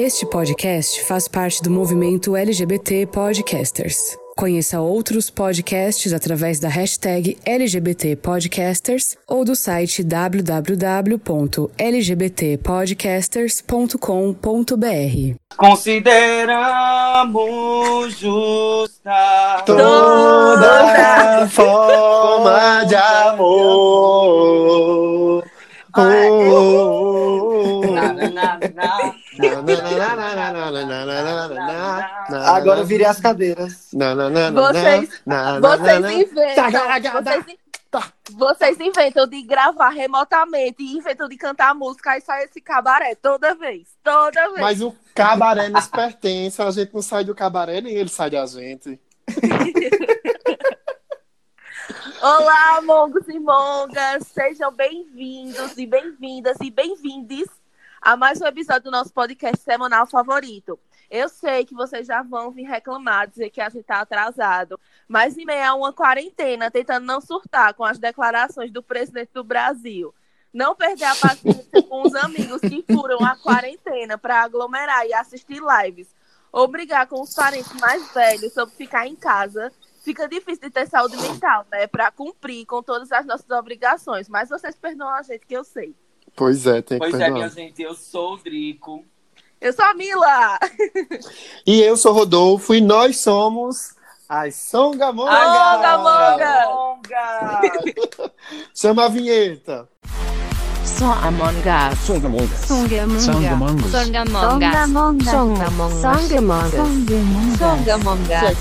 Este podcast faz parte do movimento LGBT Podcasters. Conheça outros podcasts através da hashtag LGBT Podcasters ou do site www.lgbtpodcasters.com.br. Consideramos justa toda forma de amor. Agora eu virei as cadeiras. Vocês, vocês inventam. Vocês, inventam de gravar remotamente e inventam de cantar música e sai esse cabaré toda vez. Toda vez. Mas o cabaré nos pertence, a gente não sai do cabaré, nem ele sai da gente. Olá, mongos e mongas! Sejam bem-vindos e bem-vindas e bem-vindes a mais um episódio do nosso podcast semanal favorito. Eu sei que vocês já vão vir reclamar, dizer que a gente está atrasado, mas em meio a uma quarentena, tentando não surtar com as declarações do presidente do Brasil, não perder a paciência com os amigos que furam a quarentena para aglomerar e assistir lives, ou brigar com os parentes mais velhos sobre ficar em casa, fica difícil de ter saúde mental, né? Para cumprir com todas as nossas obrigações. Mas vocês perdoam a gente, que eu sei. Pois é, tem que Pois é, minha gente, eu sou o Drico. Eu sou a Mila! E eu sou Rodolfo e nós somos as Songamongas. Songamongas! Songa! Chama a vinheta. Só Among Us. Songamongas. Songamongas. Songamongas. Songamongas. Songamongas. Songamongas.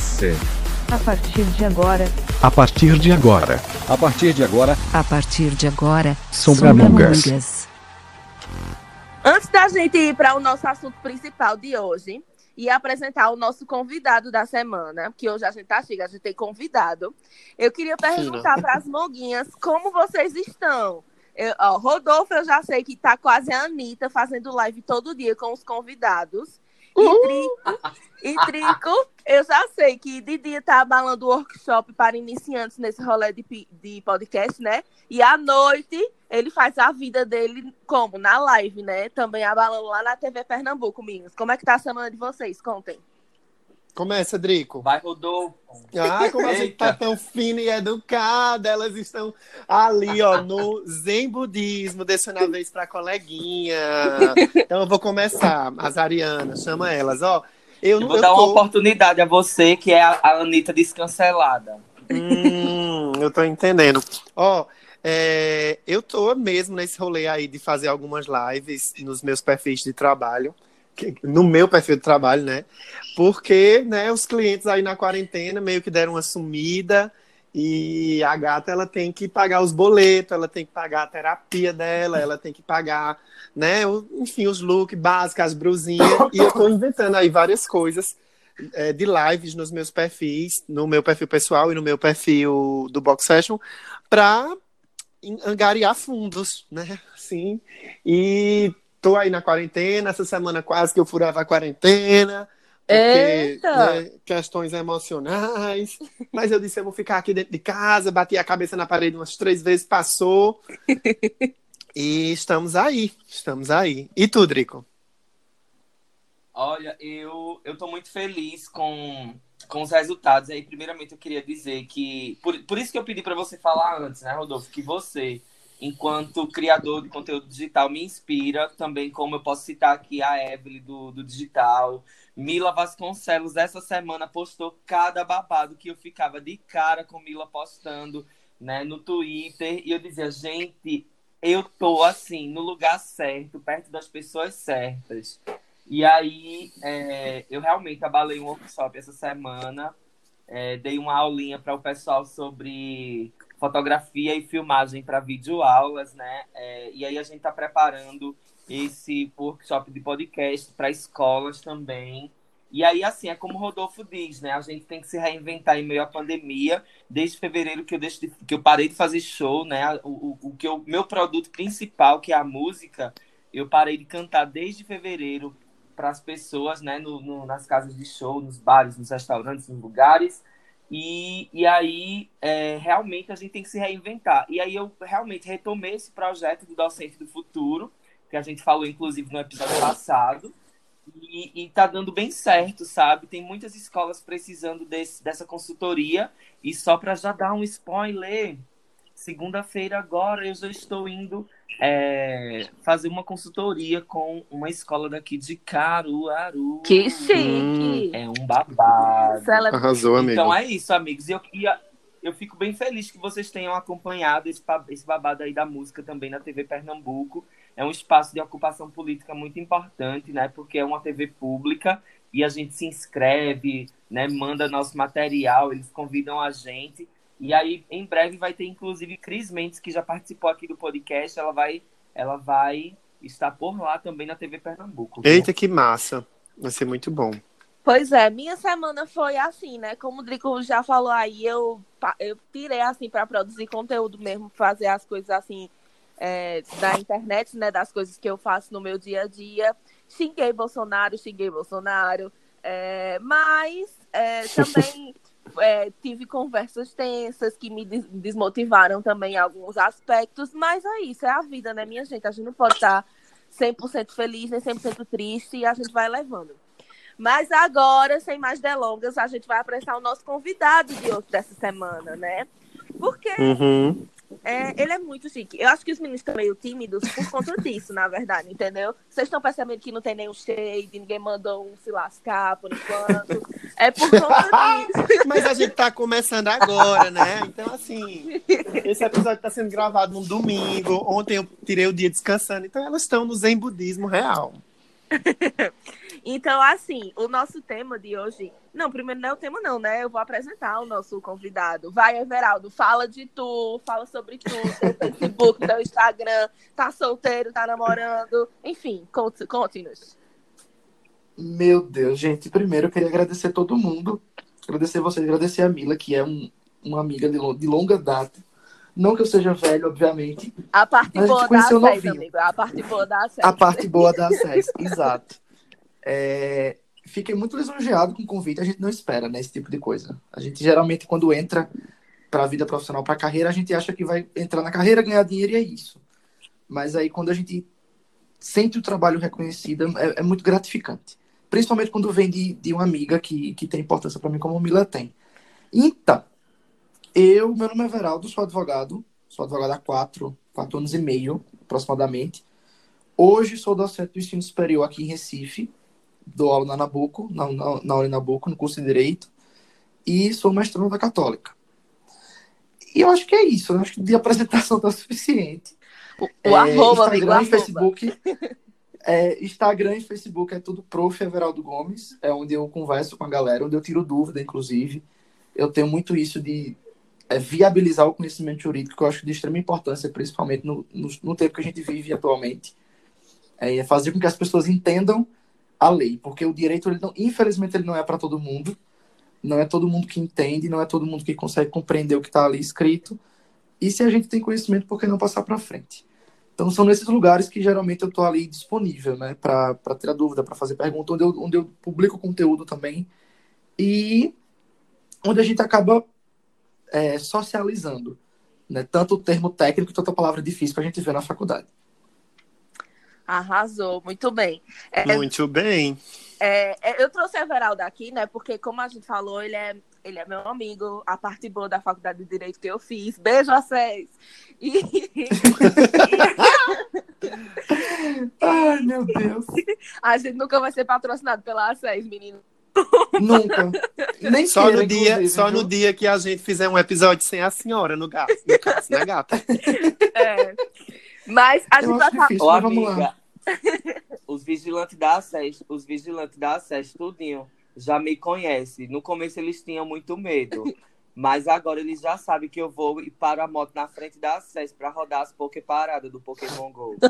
所 a partir de agora. A partir de agora. A partir de agora. A partir de agora. Sombramongas. Sombramongas. Antes da gente ir para o nosso assunto principal de hoje e apresentar o nosso convidado da semana, que hoje a gente tá chega, a gente tem convidado, eu queria né? perguntar para as monguinhas como vocês estão. Eu, ó, Rodolfo, eu já sei que tá quase a Anitta fazendo live todo dia com os convidados. E Trico, e Trico, eu já sei que de dia tá abalando o workshop para iniciantes nesse rolê de, de podcast, né? E à noite ele faz a vida dele como? Na live, né? Também abalando lá na TV Pernambuco, meninas. Como é que tá a semana de vocês? Contem. Começa, Drico. Vai, Rodolfo. Ah, como a gente tá tão fina e educada, elas estão ali, ó, no Zen Budismo, descendo a vez pra coleguinha. Então eu vou começar, as Arianas, chama elas, ó. Eu, Eu vou eu dar uma tô... oportunidade a você, que é a, a Anitta descancelada. Hum, eu tô entendendo. Ó, é, eu tô mesmo nesse rolê aí de fazer algumas lives nos meus perfis de trabalho, no meu perfil de trabalho, né? Porque, né, os clientes aí na quarentena meio que deram uma sumida e a gata ela tem que pagar os boletos, ela tem que pagar a terapia dela, ela tem que pagar, né, enfim, os looks básicos, as brusinhas, e eu tô inventando aí várias coisas é, de lives nos meus perfis, no meu perfil pessoal e no meu perfil do Box Session, para angariar fundos, né? Assim, e tô aí na quarentena, essa semana quase que eu furava a quarentena, porque, né, questões emocionais, mas eu disse, eu vou ficar aqui dentro de casa, bati a cabeça na parede umas três vezes, passou, e estamos aí, estamos aí. E tu, Drico? Olha, eu, eu tô muito feliz com, com os resultados. Aí, primeiramente, eu queria dizer que. Por, por isso que eu pedi para você falar antes, né, Rodolfo? Que você, enquanto criador de conteúdo digital, me inspira também, como eu posso citar aqui a Evelyn do, do digital. Mila Vasconcelos, essa semana, postou cada babado que eu ficava de cara com Mila postando né, no Twitter. E eu dizia, gente, eu tô assim, no lugar certo, perto das pessoas certas. E aí, é, eu realmente abalei um workshop essa semana, é, dei uma aulinha para o pessoal sobre fotografia e filmagem para videoaulas, né? É, e aí a gente está preparando esse workshop de podcast para escolas também. E aí, assim, é como o Rodolfo diz, né? A gente tem que se reinventar em meio à pandemia. Desde fevereiro que eu, deixo de- que eu parei de fazer show, né? O, o, o que eu, meu produto principal, que é a música, eu parei de cantar desde fevereiro para as pessoas, né, no, no- nas casas de show, nos bares, nos restaurantes, nos lugares. E, e aí, é, realmente, a gente tem que se reinventar. E aí, eu realmente retomei esse projeto do Docente do Futuro, que a gente falou, inclusive, no episódio passado. E, e tá dando bem certo, sabe? Tem muitas escolas precisando desse, dessa consultoria. E só para já dar um spoiler, segunda-feira agora eu já estou indo é, fazer uma consultoria com uma escola daqui de Caruaru. Que chique! É um babado. Cele- Arrasou, amigo. Então é isso, amigos. E eu, e eu fico bem feliz que vocês tenham acompanhado esse, esse babado aí da música também na TV Pernambuco. É um espaço de ocupação política muito importante, né? Porque é uma TV pública e a gente se inscreve, né? Manda nosso material, eles convidam a gente. E aí, em breve, vai ter, inclusive, Cris Mendes, que já participou aqui do podcast. Ela vai, ela vai estar por lá também na TV Pernambuco. viu? Eita, que massa. Vai ser muito bom. Pois é, minha semana foi assim, né? Como o Drico já falou aí, eu, eu tirei assim para produzir conteúdo mesmo, fazer as coisas assim é, da internet, né? Das coisas que eu faço no meu dia a dia. Xinguei Bolsonaro, xinguei Bolsonaro, é, mas é, também é, tive conversas tensas que me des- desmotivaram também em alguns aspectos, mas é isso, é a vida, né, minha gente? A gente não pode estar 100% feliz, nem 100% triste, e a gente vai levando. Mas agora, sem mais delongas, a gente vai apresentar o nosso convidado de hoje dessa semana, né? Porque Uhum. É, ele é muito chique. Eu acho que os meninos estão meio tímidos por conta disso, na verdade, entendeu? Vocês estão percebendo que não tem nenhum shade, ninguém mandou um se lascar por enquanto. É por conta disso. Mas a gente tá começando agora, né? Então, assim, esse episódio tá sendo gravado num domingo. Ontem eu tirei o dia descansando. Então, elas estão no Zen Budismo real. Então, assim, o nosso tema de hoje. Não, primeiro não é o tema, não, né? Eu vou apresentar o nosso convidado. Vai, Everaldo, fala de tu, fala sobre tu, teu Facebook, teu Instagram, tá solteiro, tá namorando, enfim, conte- conte-nos. Meu Deus, gente. Primeiro eu queria agradecer todo mundo. Agradecer vocês, agradecer a Mila, que é um, uma amiga de, de longa data. Não que eu seja velho, obviamente. A parte boa da novinho. amigo. A parte boa da acesso. A parte boa da acesso, exato. É, fiquei muito lisonjeado com o convite. A gente não espera, né, esse tipo de coisa. A gente geralmente, quando entra para a vida profissional, para a carreira, a gente acha que vai entrar na carreira, ganhar dinheiro e é isso. Mas aí, quando a gente sente o trabalho reconhecido, é, é muito gratificante. Principalmente quando vem de, de uma amiga que, que tem importância para mim, como a Mila tem. Então, eu, meu nome é Everaldo, sou advogado. Sou advogado há quatro, quatro anos e meio, aproximadamente. Hoje sou docente do ensino superior aqui em Recife. Dou aula na Nabuco, na, na, na Uninabuco, no curso de Direito. E sou mestrando da Católica. E eu acho que é isso. Eu acho que de apresentação tá suficiente. O, o É, arroba, amigo, o Instagram e arroba. Facebook. É, Instagram e Facebook é tudo Prof. Everaldo Gomes. É onde eu converso com a galera, onde eu tiro dúvida, inclusive. Eu tenho muito isso de é, viabilizar o conhecimento jurídico, que eu acho de extrema importância, principalmente no, no, no tempo que a gente vive atualmente. É, é fazer com que as pessoas entendam a lei, porque o direito, ele não, infelizmente, ele não é para todo mundo. Não é todo mundo que entende, não é todo mundo que consegue compreender o que está ali escrito. E se a gente tem conhecimento, por que não passar para frente? Então, são nesses lugares que geralmente eu estou ali disponível, né, para tirar dúvida, para fazer pergunta, onde eu, onde eu publico conteúdo também. E onde a gente acaba é, socializando, né, tanto o termo técnico quanto a palavra difícil para a gente ver na faculdade. Arrasou, muito bem. É, Muito bem. é, é, eu trouxe o Everaldo aqui, né? Porque, como a gente falou, ele é, ele é meu amigo, a parte boa da faculdade de Direito que eu fiz. Beijo a vocês! E, Ai, meu Deus. a gente nunca vai ser patrocinado pela A6, menino. Nunca. Nem Só queira, no, dia, só no viu? dia que a gente fizer um episódio sem a senhora no gato, no caso, né, gata? É. Mas a gente vai falar. Ô, amiga, os vigilantes da SES, os vigilantes da SES, tudinho, já me conhecem. No começo eles tinham muito medo. Mas agora eles já sabem que eu vou e paro a moto na frente da SES pra rodar as Poké paradas do Pokémon GO.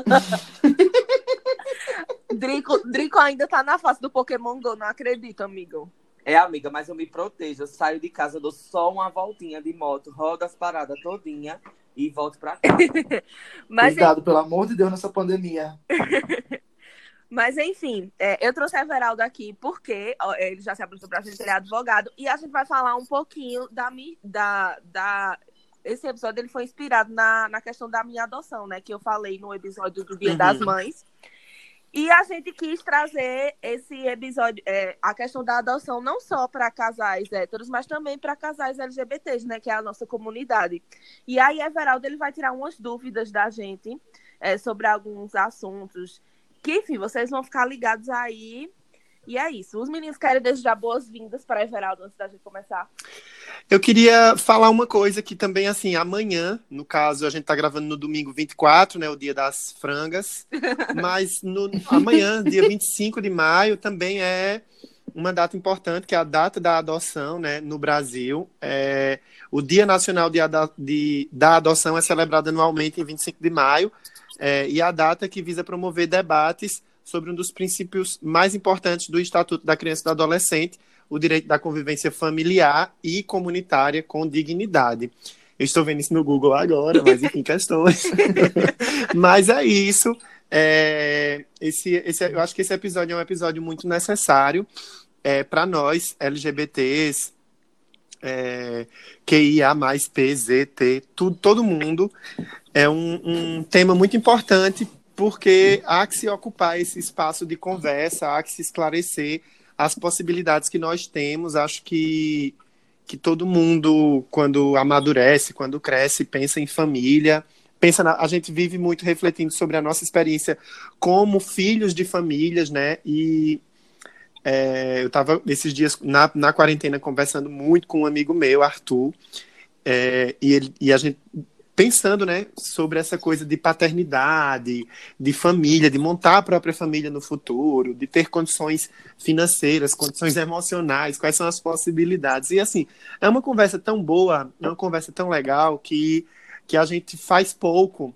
Drico, Drico ainda tá na fase do Pokémon Go, não acredito, amigo. É, amiga, mas eu me protejo. Eu saio de casa, dou só uma voltinha de moto, rodo as paradas todinha e volto pra casa. Mas, Cuidado, pelo amor de Deus, nessa pandemia. Mas, enfim, é, eu trouxe a Everaldo aqui porque ó, ele já se apresentou pra gente, ele é advogado, e a gente vai falar um pouquinho da, da, da esse episódio ele foi inspirado na, na questão da minha adoção, né? Que eu falei no episódio do Dia Uhum. das Mães. E a gente quis trazer esse episódio, é, a questão da adoção, não só para casais héteros, mas também para casais LGBTs, né? Que é a nossa comunidade. E aí, Everaldo, ele vai tirar umas dúvidas da gente é, sobre alguns assuntos. Que, enfim, vocês vão ficar ligados aí. E é isso. Os meninos querem desejar boas-vindas para Everaldo antes da gente começar. Eu queria falar uma coisa que também, assim, amanhã, no caso, a gente tá gravando no domingo 24, né, o dia das frangas, mas no, amanhã, dia 25 de maio, também é uma data importante, que é a data da adoção, né, no Brasil. É, o Dia Nacional de, de- da Adoção é celebrado anualmente em 25 de maio, é, e a data que visa promover debates sobre um dos princípios mais importantes do Estatuto da Criança e do Adolescente, o direito da convivência familiar e comunitária com dignidade. Eu estou vendo isso no Google agora, mas enfim, questões. mas é isso. É, esse, esse, eu acho que esse episódio é um episódio muito necessário é, para nós, LGBTs, é, QIA, PZT, tudo, todo mundo. É um, um tema muito importante porque há que se ocupar esse espaço de conversa, há que se esclarecer as possibilidades que nós temos. Acho que, que todo mundo, quando amadurece, quando cresce, pensa em família. Pensa na, a gente vive muito refletindo sobre a nossa experiência como filhos de famílias, né? E é, eu estava esses dias na, na quarentena conversando muito com um amigo meu, Arthur, é, e, ele, e a gente pensando, né, sobre essa coisa de paternidade, de família, de montar a própria família no futuro, de ter condições financeiras, condições emocionais, quais são as possibilidades. E assim, é uma conversa tão boa, é uma conversa tão legal que, que a gente faz pouco,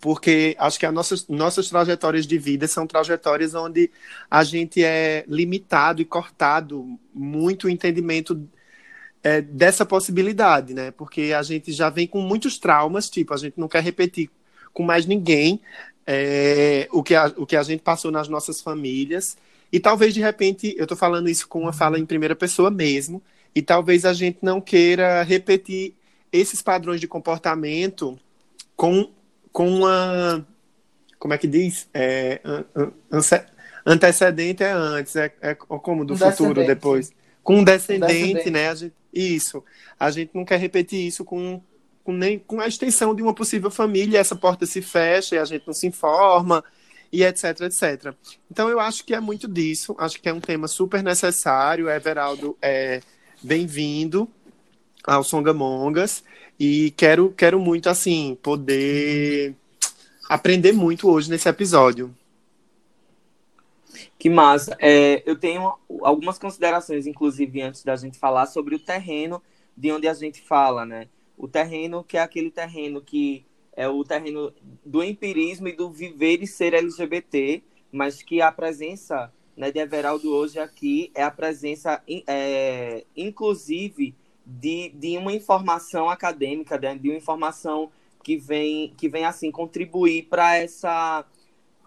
porque acho que as nossas, nossas trajetórias de vida são trajetórias onde a gente é limitado e cortado muito o entendimento é, dessa possibilidade, né? Porque a gente já vem com muitos traumas, tipo, a gente não quer repetir com mais ninguém é, o, que a, o que a gente passou nas nossas famílias. E talvez, de repente, eu estou falando isso com uma fala em primeira pessoa mesmo, e talvez a gente não queira repetir esses padrões de comportamento com, com uma. Como é que diz? É, antecedente é antes, é, é como do futuro depois. Com um descendente, descendente. né? A gente, isso. A gente não quer repetir isso com, com, nem, com a extensão de uma possível família, essa porta se fecha e a gente não se informa, e etc, etc. Então eu acho que é muito disso, acho que é um tema super necessário. Everaldo é bem-vindo ao Songamongas e quero, quero muito, assim, poder aprender muito hoje nesse episódio. Que massa. É, eu tenho algumas considerações, inclusive, antes da gente falar sobre o terreno de onde a gente fala, né? O terreno que é aquele terreno que é o terreno do empirismo e do viver e ser LGBT, mas que a presença né, de Everaldo hoje aqui é a presença, é, inclusive, de, de uma informação acadêmica, né, de uma informação que vem, que vem assim, contribuir para essa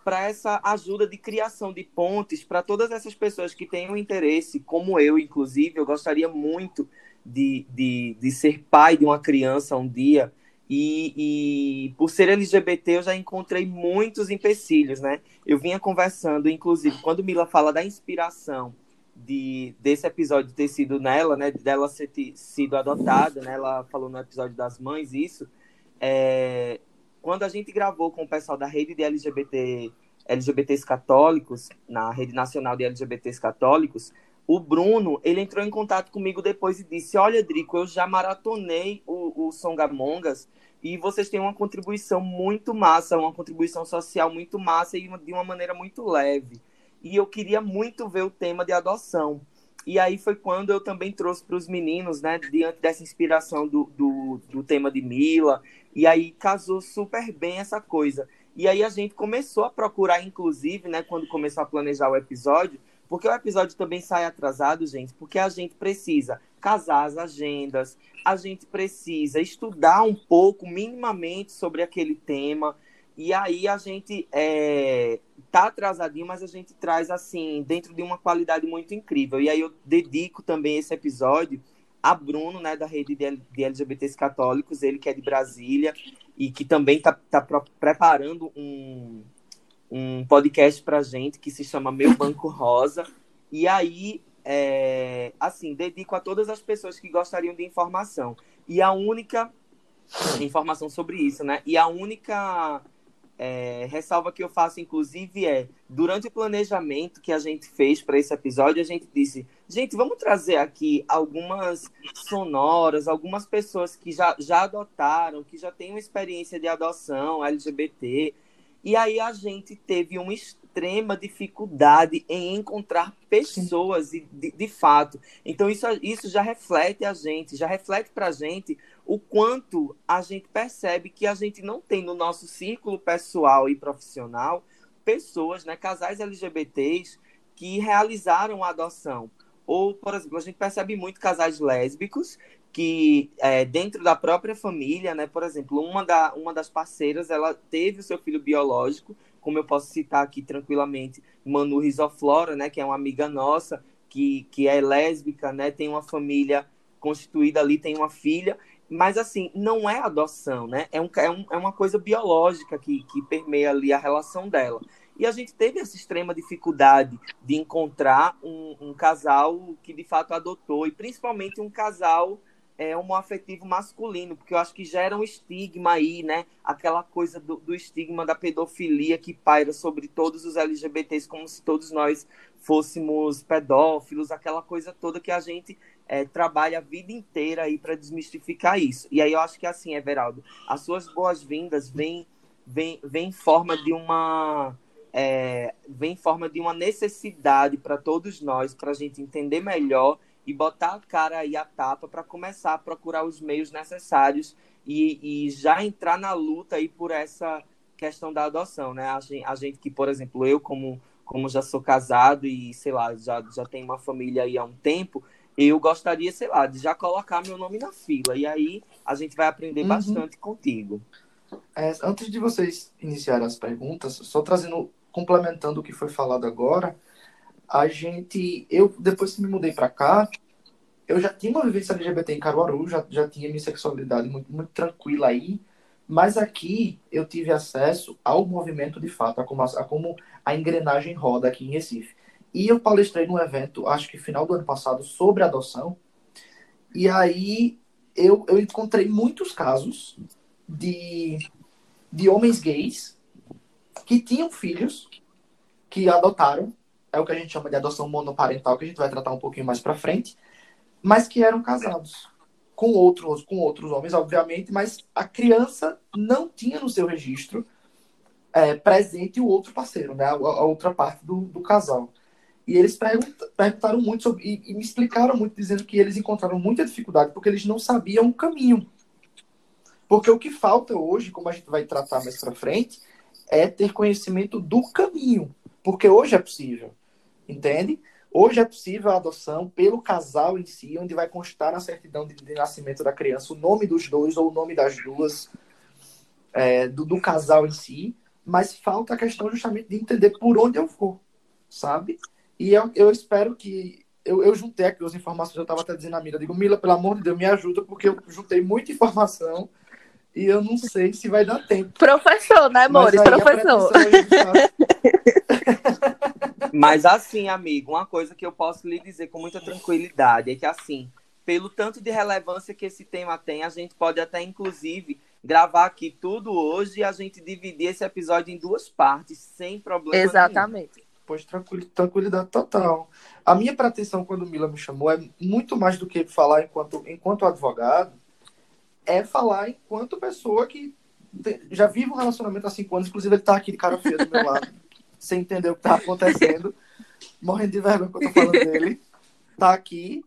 para essa ajuda de criação de pontes para todas essas pessoas que têm um interesse, como eu, inclusive, eu gostaria muito de, de, de ser pai de uma criança um dia, e, e por ser LGBT eu já encontrei muitos empecilhos, né? Eu vinha conversando, inclusive, quando Mila fala da inspiração de, desse episódio ter sido nela, né? Dela ser sido adotada, né? Ela falou no episódio das mães isso. É, quando a gente gravou com o pessoal da rede de LGBT, LGBTs católicos, na rede nacional de LGBTs católicos, o Bruno, ele entrou em contato comigo depois e disse, olha, Drico, eu já maratonei o, o Songamongas e vocês têm uma contribuição muito massa, uma contribuição social muito massa e de uma maneira muito leve. E eu queria muito ver o tema de adoção. E aí foi quando eu também trouxe para os meninos, né, diante dessa inspiração do, do, do tema de Mila, e aí casou super bem essa coisa. E aí a gente começou a procurar, inclusive, né, quando começou a planejar o episódio, porque o episódio também sai atrasado, gente, porque a gente precisa casar as agendas, a gente precisa estudar um pouco, minimamente, sobre aquele tema. E aí a gente é, tá atrasadinho, mas a gente traz assim, dentro de uma qualidade muito incrível. E aí eu dedico também esse episódio a Bruno, né, da rede de, LGBTs católicos, ele que é de Brasília e que também está tá preparando um, um podcast para gente que se chama Meu Banco Rosa. E aí, é, assim, dedico a todas as pessoas que gostariam de informação. E a única informação sobre isso, né? E a única é, ressalva que eu faço, inclusive, é durante o planejamento que a gente fez para esse episódio, a gente disse, gente, vamos trazer aqui algumas sonoras, algumas pessoas que já, já adotaram, que já têm uma experiência de adoção LGBT. E aí a gente teve uma extrema dificuldade em encontrar pessoas de, de, de fato. Então isso, isso já reflete a gente, já reflete para a gente o quanto a gente percebe que a gente não tem no nosso círculo pessoal e profissional pessoas, né, casais LGBTs que realizaram a adoção. Ou, por exemplo, a gente percebe muito casais lésbicos que é, dentro da própria família, né, por exemplo, uma, da, uma das parceiras, ela teve o seu filho biológico, como eu posso citar aqui tranquilamente, Manu Risoflora, né, que é uma amiga nossa, que, que é lésbica, né, tem uma família constituída ali, tem uma filha, mas, assim, não é adoção, né? É, um, é, um, é uma coisa biológica que, que permeia ali a relação dela. E a gente teve essa extrema dificuldade de encontrar um, um casal que de fato adotou, e principalmente um casal é, homoafetivo masculino, porque eu acho que gera um estigma aí, né? Aquela coisa do, do, estigma da pedofilia que paira sobre todos os LGBTs, como se todos nós fôssemos pedófilos, aquela coisa toda que a gente é, trabalha a vida inteira aí para desmistificar isso. E aí eu acho que assim, Everaldo, as suas boas-vindas vêm vem, vem em forma de uma é, vem em forma de uma necessidade para todos nós, para a gente entender melhor e botar a cara aí a tapa para começar a procurar os meios necessários e, e, já entrar na luta aí por essa questão da adoção, né? A gente, a gente que, por exemplo, eu como como já sou casado e sei lá já já tenho uma família aí há um tempo, eu gostaria, sei lá, de já colocar meu nome na fila. E aí a gente vai aprender uhum. bastante contigo. É, antes de vocês iniciarem as perguntas, só trazendo, complementando o que foi falado agora, a gente, eu depois que me mudei para cá, eu já tinha uma vivência LGBT em Caruaru, já, já tinha minha sexualidade muito, muito tranquila aí, mas aqui eu tive acesso ao movimento de fato, a como a, a como a engrenagem roda aqui em Recife. E eu palestrei num evento, acho que final do ano passado, sobre adoção. E aí eu, eu encontrei muitos casos de, de homens gays que tinham filhos que adotaram. É o que a gente chama de adoção monoparental, que a gente vai tratar um pouquinho mais para frente. Mas que eram casados com outros, com outros homens, obviamente, mas a criança não tinha no seu registro é, presente o outro parceiro, né? a, a outra parte do, do casal. E eles perguntaram muito sobre, e, e, me explicaram muito, dizendo que eles encontraram muita dificuldade porque eles não sabiam o caminho. Porque o que falta hoje, como a gente vai tratar mais para frente, é ter conhecimento do caminho. Porque hoje é possível, entende? Hoje é possível a adoção pelo casal em si, onde vai constar na certidão de, de nascimento da criança o nome dos dois ou o nome das duas, é, do, do casal em si, mas falta a questão justamente de entender por onde eu vou, sabe? E eu, eu espero que. Eu, eu juntei aqui as informações, eu estava até dizendo a Mila, digo, Mila, pelo amor de Deus, me ajuda, porque eu juntei muita informação e eu não sei se vai dar tempo. Professor, né, amor? Professor. Mas assim, amigo, uma coisa que eu posso lhe dizer com muita tranquilidade é que assim, pelo tanto de relevância que esse tema tem, a gente pode até inclusive gravar aqui tudo hoje e a gente dividir esse episódio em duas partes, sem problema Exatamente. Nenhum depois tranquilidade total. A minha pretensão quando Mila me chamou é muito mais do que falar enquanto, enquanto advogado, é falar enquanto pessoa que já vive um relacionamento há cinco anos, inclusive ele tá aqui de cara feia do meu lado, sem entender o que tá acontecendo, morrendo de vergonha quando eu tô falando dele, tá aqui.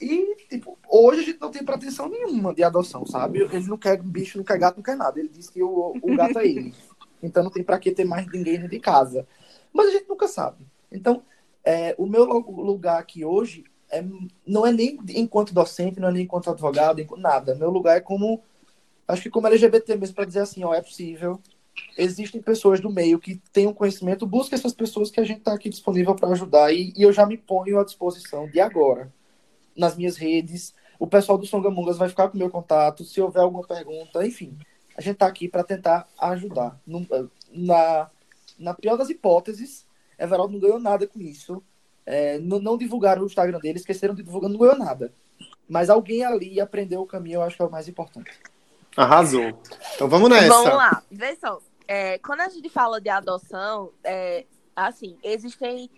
E, tipo, hoje a gente não tem pretensão nenhuma de adoção, sabe? Ele não quer bicho, não quer gato, não quer nada. Ele disse que o, o gato é ele. Então não tem para que ter mais ninguém dentro de casa. Mas a gente nunca sabe. Então, é, o meu lugar aqui hoje é, não é nem enquanto docente, não é nem enquanto advogado, nada. Meu lugar é como, acho que como LGBT mesmo, para dizer assim, ó, é possível. Existem pessoas do meio que têm um conhecimento, busca essas pessoas que a gente está aqui disponível para ajudar e, e eu já me ponho à disposição de agora, nas minhas redes, O pessoal do Songamungas vai ficar com meu contato. Se houver alguma pergunta, enfim, a gente está aqui para tentar ajudar. Na, na pior das hipóteses, Everaldo não ganhou nada com isso. É, não, não, divulgaram o Instagram dele, esqueceram de divulgar, não ganhou nada. Mas alguém ali aprendeu o caminho, eu acho que é o mais importante. Arrasou. Então vamos nessa. Vamos lá. Vê só. É, quando a gente fala de adoção, é, assim, existem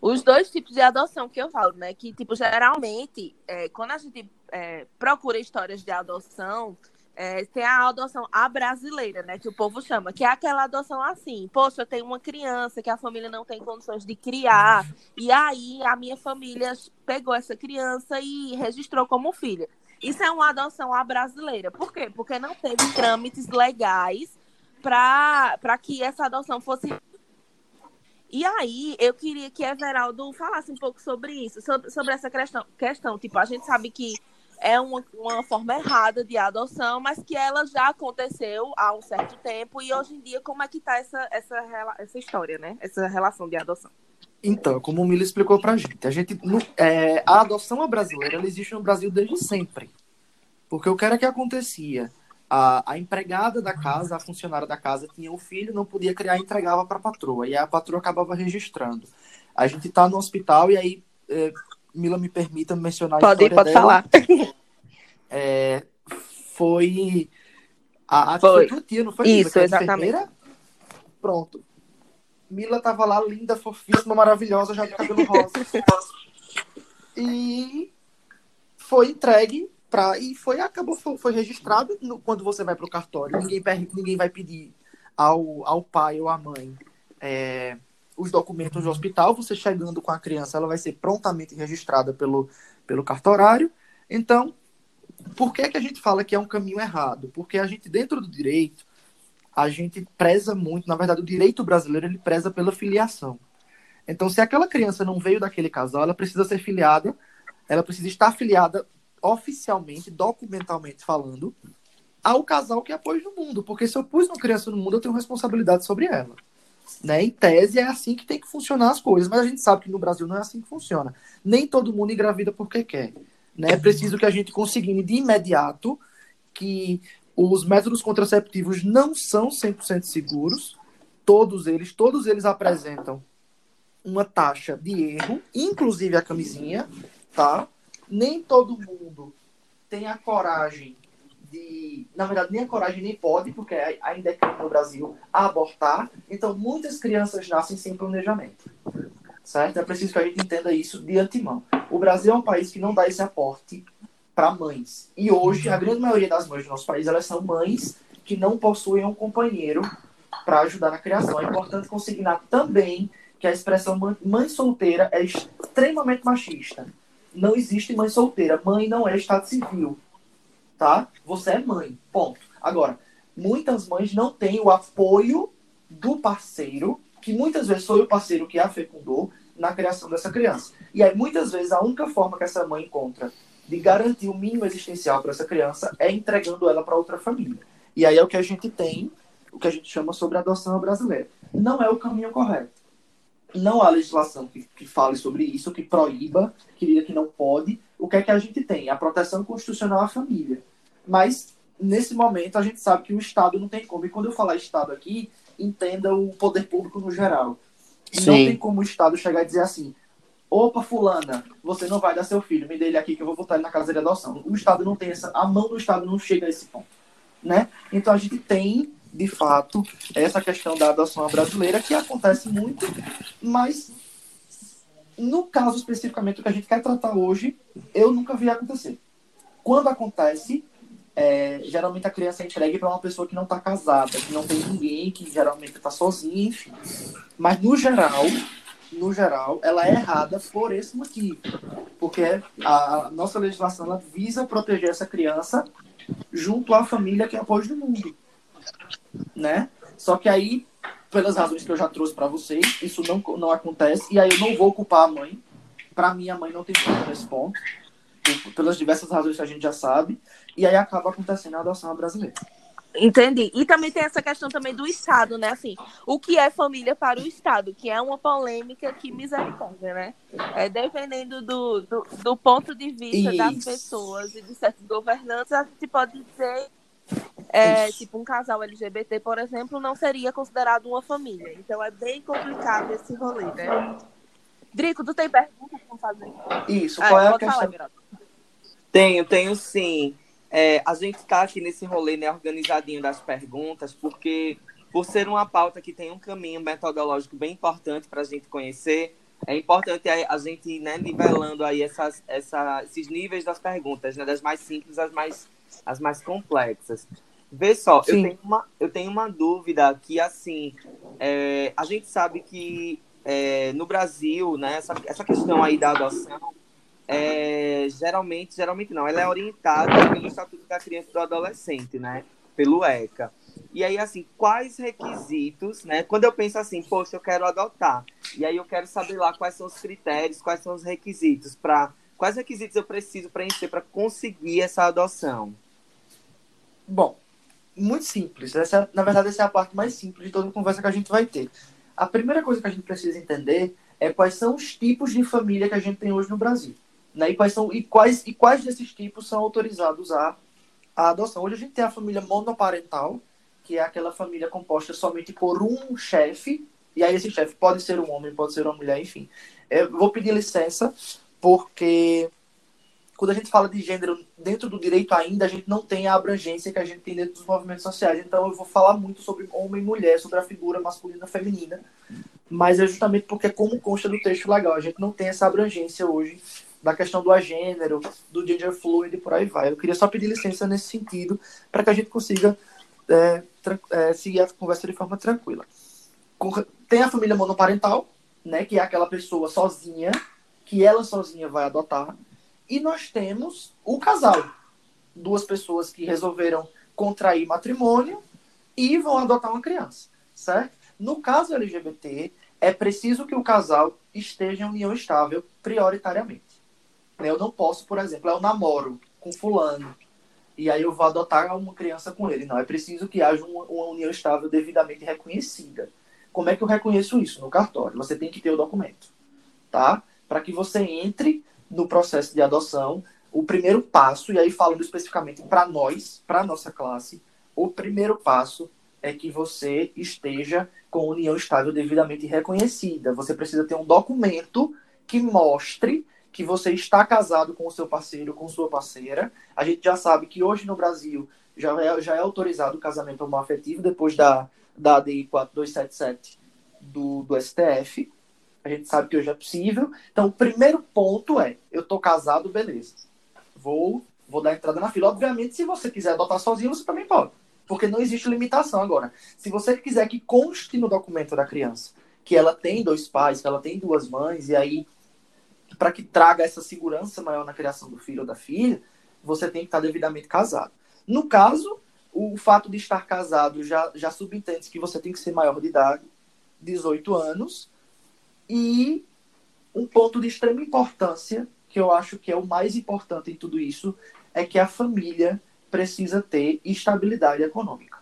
os dois tipos de adoção que eu falo, né? Que, tipo, geralmente, é, quando a gente é, procura histórias de adoção, é, tem a adoção a brasileira, né? Que o povo chama, que é aquela adoção assim, poxa, eu tenho uma criança que a família não tem condições de criar, e aí a minha família pegou essa criança e registrou como filha. Isso é uma adoção à brasileira. Por quê? Porque não teve trâmites legais para que essa adoção fosse e aí, eu queria que Everaldo falasse um pouco sobre isso, sobre, sobre essa questão, questão. Tipo, a gente sabe que é uma, uma forma errada de adoção, mas que ela já aconteceu há um certo tempo. E hoje em dia, como é que está essa, essa, essa história, né? Essa relação de adoção? Então, como o Mila explicou pra gente, a gente é, a adoção brasileira ela existe no Brasil desde sempre. Porque o que era que acontecia? a, a empregada da casa, a funcionária da casa, tinha um filho, não podia criar entregava para a patroa. E a patroa acabava registrando. A gente está no hospital e aí, é, Mila me permita mencionar pode, a Pode dela. falar. É, foi... A, a foi. foi tia, não foi? Isso, Mila, exatamente. Enfermeira? Pronto. Mila tava lá, linda, fofíssima, maravilhosa, já de cabelo rosa. e foi entregue Pra, e foi, acabou, foi, foi registrado no, quando você vai para o cartório. Ninguém, ninguém vai pedir ao, ao pai ou à mãe é, os documentos do hospital. Você chegando com a criança, ela vai ser prontamente registrada pelo, pelo cartorário. Então, por que, que a gente fala que é um caminho errado? Porque a gente, dentro do direito, a gente preza muito, na verdade, o direito brasileiro ele preza pela filiação. Então, se aquela criança não veio daquele casal, ela precisa ser filiada, ela precisa estar filiada oficialmente, documentalmente falando, ao casal que apoia no mundo. Porque se eu pus uma criança no mundo, eu tenho responsabilidade sobre ela. Né? Em tese, é assim que tem que funcionar as coisas. Mas a gente sabe que no Brasil não é assim que funciona. Nem todo mundo engravida porque quer. Né? É preciso que a gente consiga de imediato que os métodos contraceptivos não são 100% seguros. Todos eles, todos eles apresentam uma taxa de erro, inclusive a camisinha, tá? nem todo mundo tem a coragem de. Na verdade, nem a coragem nem pode, porque ainda é crime no Brasil, abortar. Então, muitas crianças nascem sem planejamento. Certo? É preciso que a gente entenda isso de antemão. O Brasil é um país que não dá esse aporte para mães. E hoje, a grande maioria das mães do nosso país, elas são mães que não possuem um companheiro para ajudar na criação. É importante consignar também que a expressão mãe solteira é extremamente machista não existe mãe solteira. Mãe não é estado civil. Tá? Você é mãe. Ponto. Agora, muitas mães não têm o apoio do parceiro, que muitas vezes foi o parceiro que a fecundou, na criação dessa criança. E aí, muitas vezes, a única forma que essa mãe encontra de garantir o mínimo existencial para essa criança é entregando ela para outra família. E aí é o que a gente tem, o que a gente chama sobre adoção brasileira. Não é o caminho correto não há legislação que, que fale sobre isso, que proíba, que diga que não pode. O que é que a gente tem? A proteção constitucional à família. Mas, nesse momento, a gente sabe que o Estado não tem como. E quando eu falar Estado aqui, entenda o poder público no geral. E não tem como o Estado chegar e dizer assim: opa, fulana, você não vai dar seu filho, me dê ele aqui que eu vou botar ele na casa de adoção. O Estado não tem essa. A mão do Estado não chega a esse ponto. Né? Então a gente tem de fato, essa questão da adoção brasileira, que acontece muito, mas no caso especificamente que a gente quer tratar hoje, eu nunca vi acontecer. Quando acontece, é, geralmente a criança é entregue para uma pessoa que não está casada, que não tem ninguém, que geralmente está sozinha, enfim. Mas no geral, no geral, ela é errada por esse motivo. Porque a nossa legislação ela visa proteger essa criança junto à família que é apoia no mundo né? Só que aí, pelas razões que eu já trouxe para vocês, isso não, não acontece, e aí eu não vou culpar a mãe. Para mim, a mãe não tem culpa nesse ponto, pelas diversas razões que a gente já sabe, e aí acaba acontecendo a adoção brasileira. Entendi. E também tem essa questão também do Estado, né? Assim, o que é família para o Estado, que é uma polêmica que misericórdia, né? É, dependendo do, do, do ponto de vista Isso. das pessoas e de certos governantes, a gente pode dizer é, tipo, um casal LGBT, por exemplo, não seria considerado uma família. Então é bem complicado esse rolê, né? Drico, tu tem pergunta para fazer? Isso, é, qual é, é a questão? Falar, tenho, tenho sim. É, a gente está aqui nesse rolê né, organizadinho das perguntas, porque por ser uma pauta que tem um caminho metodológico bem importante para a gente conhecer, é importante a, gente né, nivelando aí essas, essa, esses níveis das perguntas, né, das mais simples às mais, às mais complexas. Vê só, eu tenho, uma, eu tenho uma dúvida que, assim, é, a gente sabe que é, no Brasil, né, essa, essa questão aí da adoção, é, geralmente, geralmente não, ela é orientada pelo Estatuto da Criança e do Adolescente, né? Pelo ECA. E aí, assim, quais requisitos, né? Quando eu penso assim, poxa, eu quero adotar, e aí eu quero saber lá quais são os critérios, quais são os requisitos para quais requisitos eu preciso preencher para conseguir essa adoção? Bom, muito simples. Essa, na verdade, essa é a parte mais simples de toda a conversa que a gente vai ter. A primeira coisa que a gente precisa entender é quais são os tipos de família que a gente tem hoje no Brasil. Né? E, quais são, e, quais, e quais desses tipos são autorizados à, à adoção. Hoje a gente tem a família monoparental, que é aquela família composta somente por um chefe, e aí esse chefe pode ser um homem, pode ser uma mulher, enfim. Eu vou pedir licença, porque quando a gente fala de gênero dentro do direito ainda, a gente não tem a abrangência que a gente tem dentro dos movimentos sociais. Então eu vou falar muito sobre homem e mulher, sobre a figura masculina e feminina. Mas é justamente porque, como consta do texto legal, a gente não tem essa abrangência hoje da questão do agênero, do gender fluid e por aí vai. Eu queria só pedir licença nesse sentido para que a gente consiga é, é, seguir a conversa de forma tranquila. Tem a família monoparental, né, que é aquela pessoa sozinha, que ela sozinha vai adotar. E nós temos o casal, duas pessoas que resolveram contrair matrimônio e vão adotar uma criança, certo? No caso LGBT, é preciso que o casal esteja em união estável prioritariamente. Eu não posso, por exemplo, eu namoro com fulano e aí eu vou adotar uma criança com ele. Não, é preciso que haja uma, uma união estável devidamente reconhecida. Como é que eu reconheço isso? No cartório. Você tem que ter o documento, tá? Para que você entre no processo de adoção, o primeiro passo, e aí falando especificamente para nós, para nossa classe, o primeiro passo é que você esteja com união estável devidamente reconhecida. Você precisa ter um documento que mostre que você está casado com o seu parceiro, com sua parceira. A gente já sabe que hoje no Brasil já é, já é autorizado o casamento homoafetivo depois da, da ADI 4277 do, do STF. A gente sabe que hoje é possível. Então, o primeiro ponto é: eu tô casado, beleza. Vou, vou dar entrada na fila. Obviamente, se você quiser adotar sozinho, você também pode. Porque não existe limitação agora. Se você quiser que conste no documento da criança que ela tem dois pais, que ela tem duas mães, e aí para que traga essa segurança maior na criação do filho ou da filha, você tem que estar devidamente casado. No caso, o fato de estar casado já, já subentende que você tem que ser maior de idade, 18 anos, e um ponto de extrema importância, que eu acho que é o mais importante em tudo isso, é que a família precisa ter estabilidade econômica.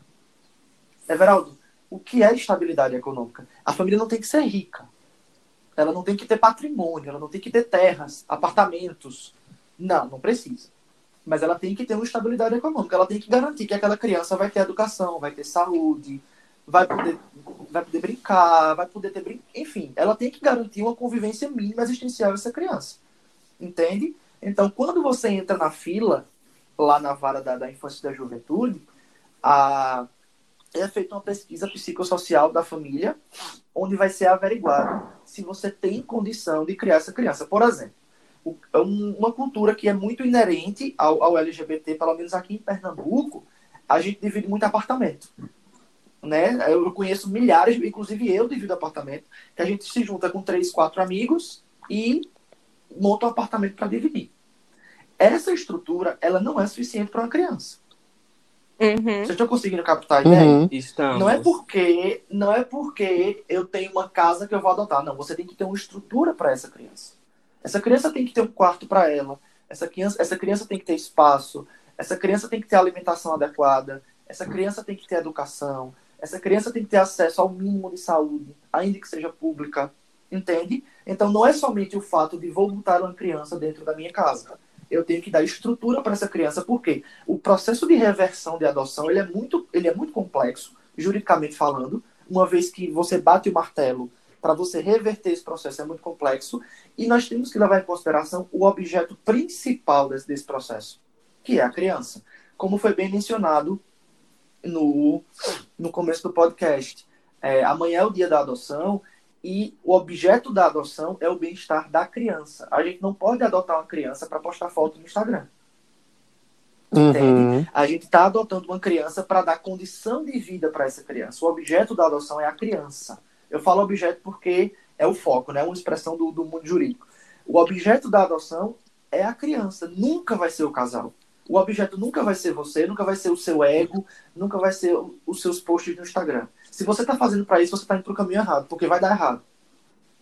Everaldo, o que é estabilidade econômica? A família não tem que ser rica. Ela não tem que ter patrimônio, ela não tem que ter terras, apartamentos. Não, não precisa. Mas ela tem que ter uma estabilidade econômica. Ela tem que garantir que aquela criança vai ter educação, vai ter saúde, vai poder, vai poder brincar, vai poder ter brin... Enfim, ela tem que garantir uma convivência mínima existencial dessa criança. Entende? Então, quando você entra na fila, lá na vara da, da infância e da juventude, a, é feita uma pesquisa psicossocial da família, onde vai ser averiguado se você tem condição de criar essa criança. Por exemplo, é uma cultura que é muito inerente ao, ao, LGBT, pelo menos aqui em Pernambuco, a gente divide muito apartamento. Né? Eu conheço milhares, inclusive eu divido apartamento, que a gente se junta com três, quatro amigos e monta um apartamento para dividir. Essa estrutura, ela não é suficiente para uma criança. Uhum. Vocês estão conseguindo captar a ideia? Uhum. Estamos. Não é porque não é porque eu tenho uma casa que eu vou adotar. Não, você tem que ter uma estrutura para essa criança. Essa criança tem que ter um quarto para ela. Essa criança, essa criança tem que ter espaço. Essa criança tem que ter alimentação adequada. essa criança tem que ter educação, essa criança tem que ter acesso ao mínimo de saúde, ainda que seja pública, entende? Então não é somente o fato de vou botar uma criança dentro da minha casa. Eu tenho que dar estrutura para essa criança, porque o processo de reversão de adoção ele é muito, ele é muito complexo, juridicamente falando, uma vez que você bate o martelo para você reverter esse processo é muito complexo e nós temos que levar em consideração o objeto principal desse, desse processo, que é a criança. Como foi bem mencionado no, no começo do podcast, é, amanhã é o dia da adoção e o objeto da adoção é o bem-estar da criança. A gente não pode adotar uma criança para postar foto no Instagram. Uhum. A gente está adotando uma criança para dar condição de vida para essa criança. O objeto da adoção é a criança. Eu falo objeto porque é o foco, né? Uma expressão do, do mundo jurídico. O objeto da adoção é a criança, nunca vai ser o casal. O objeto nunca vai ser você, nunca vai ser o seu ego, nunca vai ser os seus posts no Instagram. Se você está fazendo para isso, você está indo para o caminho errado, porque vai dar errado.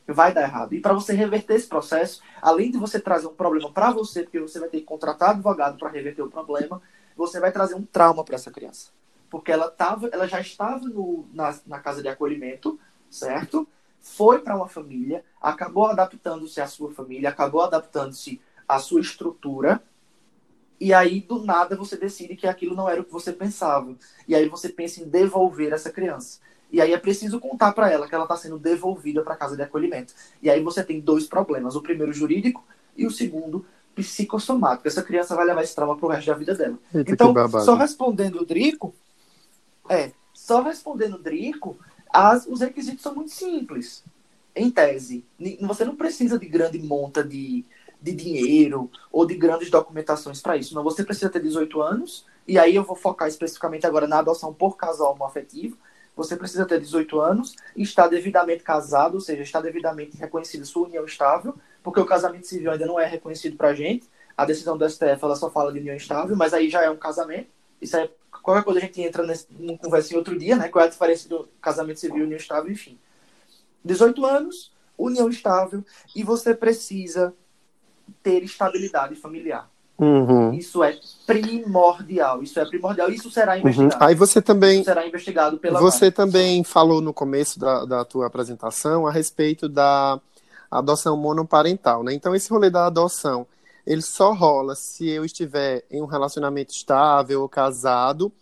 Vai dar errado. E para você reverter esse processo, além de você trazer um problema para você, porque você vai ter que contratar advogado para reverter o problema, você vai trazer um trauma para essa criança. Porque ela, tava, ela já estava no, na, na casa de acolhimento, certo? Foi para uma família, acabou adaptando-se à sua família, acabou adaptando-se à sua estrutura, e aí do nada você decide que aquilo não era o que você pensava. E aí você pensa em devolver essa criança. E aí é preciso contar para ela que ela está sendo devolvida para casa de acolhimento. E aí você tem dois problemas: o primeiro jurídico e o segundo psicossomático. Essa criança vai levar esse trauma pro resto da vida dela. Eita, então, só respondendo o Drico, é, só respondendo o Drico, as, os requisitos são muito simples. Em tese, você não precisa de grande monta de, de dinheiro ou de grandes documentações para isso. Não, você precisa ter 18 anos, e aí eu vou focar especificamente agora na adoção por casal homoafetivo. Você precisa ter 18 anos estar devidamente casado, ou seja, estar devidamente reconhecida sua união estável, porque o casamento civil ainda não é reconhecido para gente. A decisão do STF ela só fala de união estável, mas aí já é um casamento. Isso é qualquer coisa a gente entra nesse, numa conversa em outro dia, né? Qual é a diferença do casamento civil união estável, enfim. 18 anos, união estável, e você precisa ter estabilidade familiar. Uhum. Isso é primordial. Isso é primordial. Isso será Uhum. investigado. Aí você também, Isso será investigado pela você também falou no começo da, da tua apresentação a respeito da adoção monoparental, né? Então esse rolê da adoção, ele só rola se eu estiver em um relacionamento estável ou casado,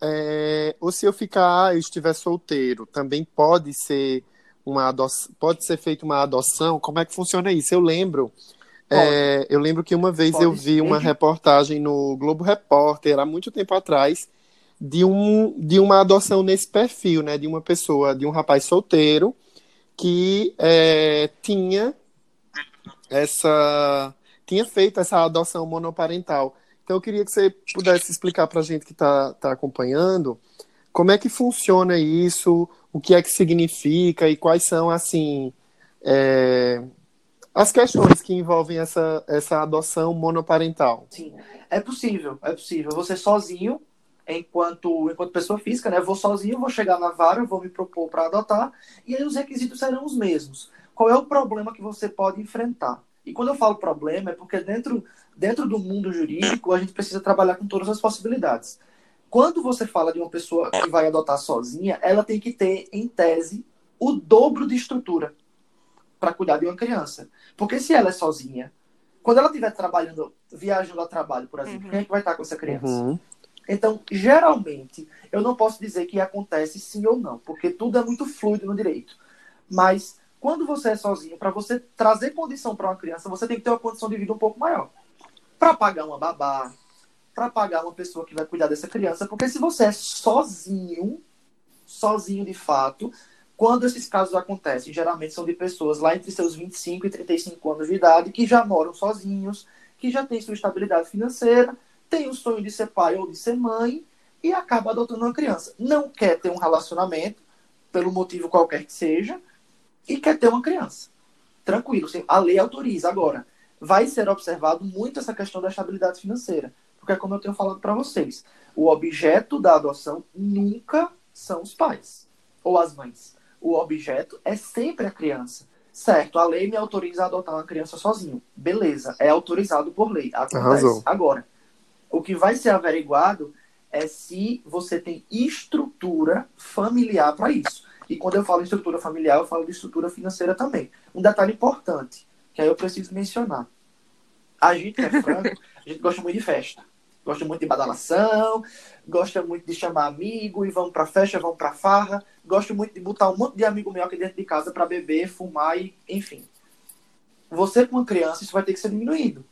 é, ou se eu ficar, eu estiver solteiro, também pode ser uma adoção, pode ser feita uma adoção. Como é que funciona isso? Eu lembro é, eu lembro que uma vez Pode eu vi ser. uma reportagem no Globo Repórter, há muito tempo atrás, de, um, de uma adoção nesse perfil, né? De uma pessoa, de um rapaz solteiro que é, tinha essa tinha feito essa adoção monoparental. Então eu queria que você pudesse explicar para a gente que está tá acompanhando como é que funciona isso, o que é que significa e quais são assim é, as questões que envolvem essa, essa adoção monoparental. Sim, é possível, é possível. Você sozinho, enquanto, enquanto pessoa física, né? Vou sozinho, vou chegar na vara, vou me propor para adotar, e aí os requisitos serão os mesmos. Qual é o problema que você pode enfrentar? E quando eu falo problema, é porque dentro, dentro do mundo jurídico, a gente precisa trabalhar com todas as possibilidades. Quando você fala de uma pessoa que vai adotar sozinha, ela tem que ter, em tese, o dobro de estrutura para cuidar de uma criança. Porque se ela é sozinha, quando ela estiver trabalhando, viajando a trabalho, por exemplo, Uhum. quem é que vai estar com essa criança? Uhum. Então, geralmente, eu não posso dizer que acontece sim ou não, porque tudo é muito fluido no direito. Mas quando você é sozinho, para você trazer condição para uma criança, você tem que ter uma condição de vida um pouco maior. Para pagar uma babá, para pagar uma pessoa que vai cuidar dessa criança, porque se você é sozinho, sozinho de fato, quando esses casos acontecem, geralmente são de pessoas lá entre seus 25 e 35 anos de idade que já moram sozinhos, que já têm sua estabilidade financeira, tem o sonho de ser pai ou de ser mãe e acaba adotando uma criança. Não quer ter um relacionamento, pelo motivo qualquer que seja, e quer ter uma criança. Tranquilo, a lei autoriza. Agora, vai ser observado muito essa questão da estabilidade financeira. Porque, como eu tenho falado para vocês, o objeto da adoção nunca são os pais ou as mães. O objeto é sempre a criança. Certo, a lei me autoriza a adotar uma criança sozinho. Beleza, é autorizado por lei. Acontece. Arrasou. Agora, o que vai ser averiguado é se você tem estrutura familiar para isso. E quando eu falo estrutura familiar, eu falo de estrutura financeira também. Um detalhe importante, que aí eu preciso mencionar. A gente é franco, a gente gosta muito de festa. Gosta muito de badalação, gosta muito de chamar amigo e vamos pra festa, vamos pra farra. Gosto muito de botar um monte de amigo meu aqui dentro de casa para beber, fumar e, enfim. Você com uma criança, isso vai ter que ser diminuído.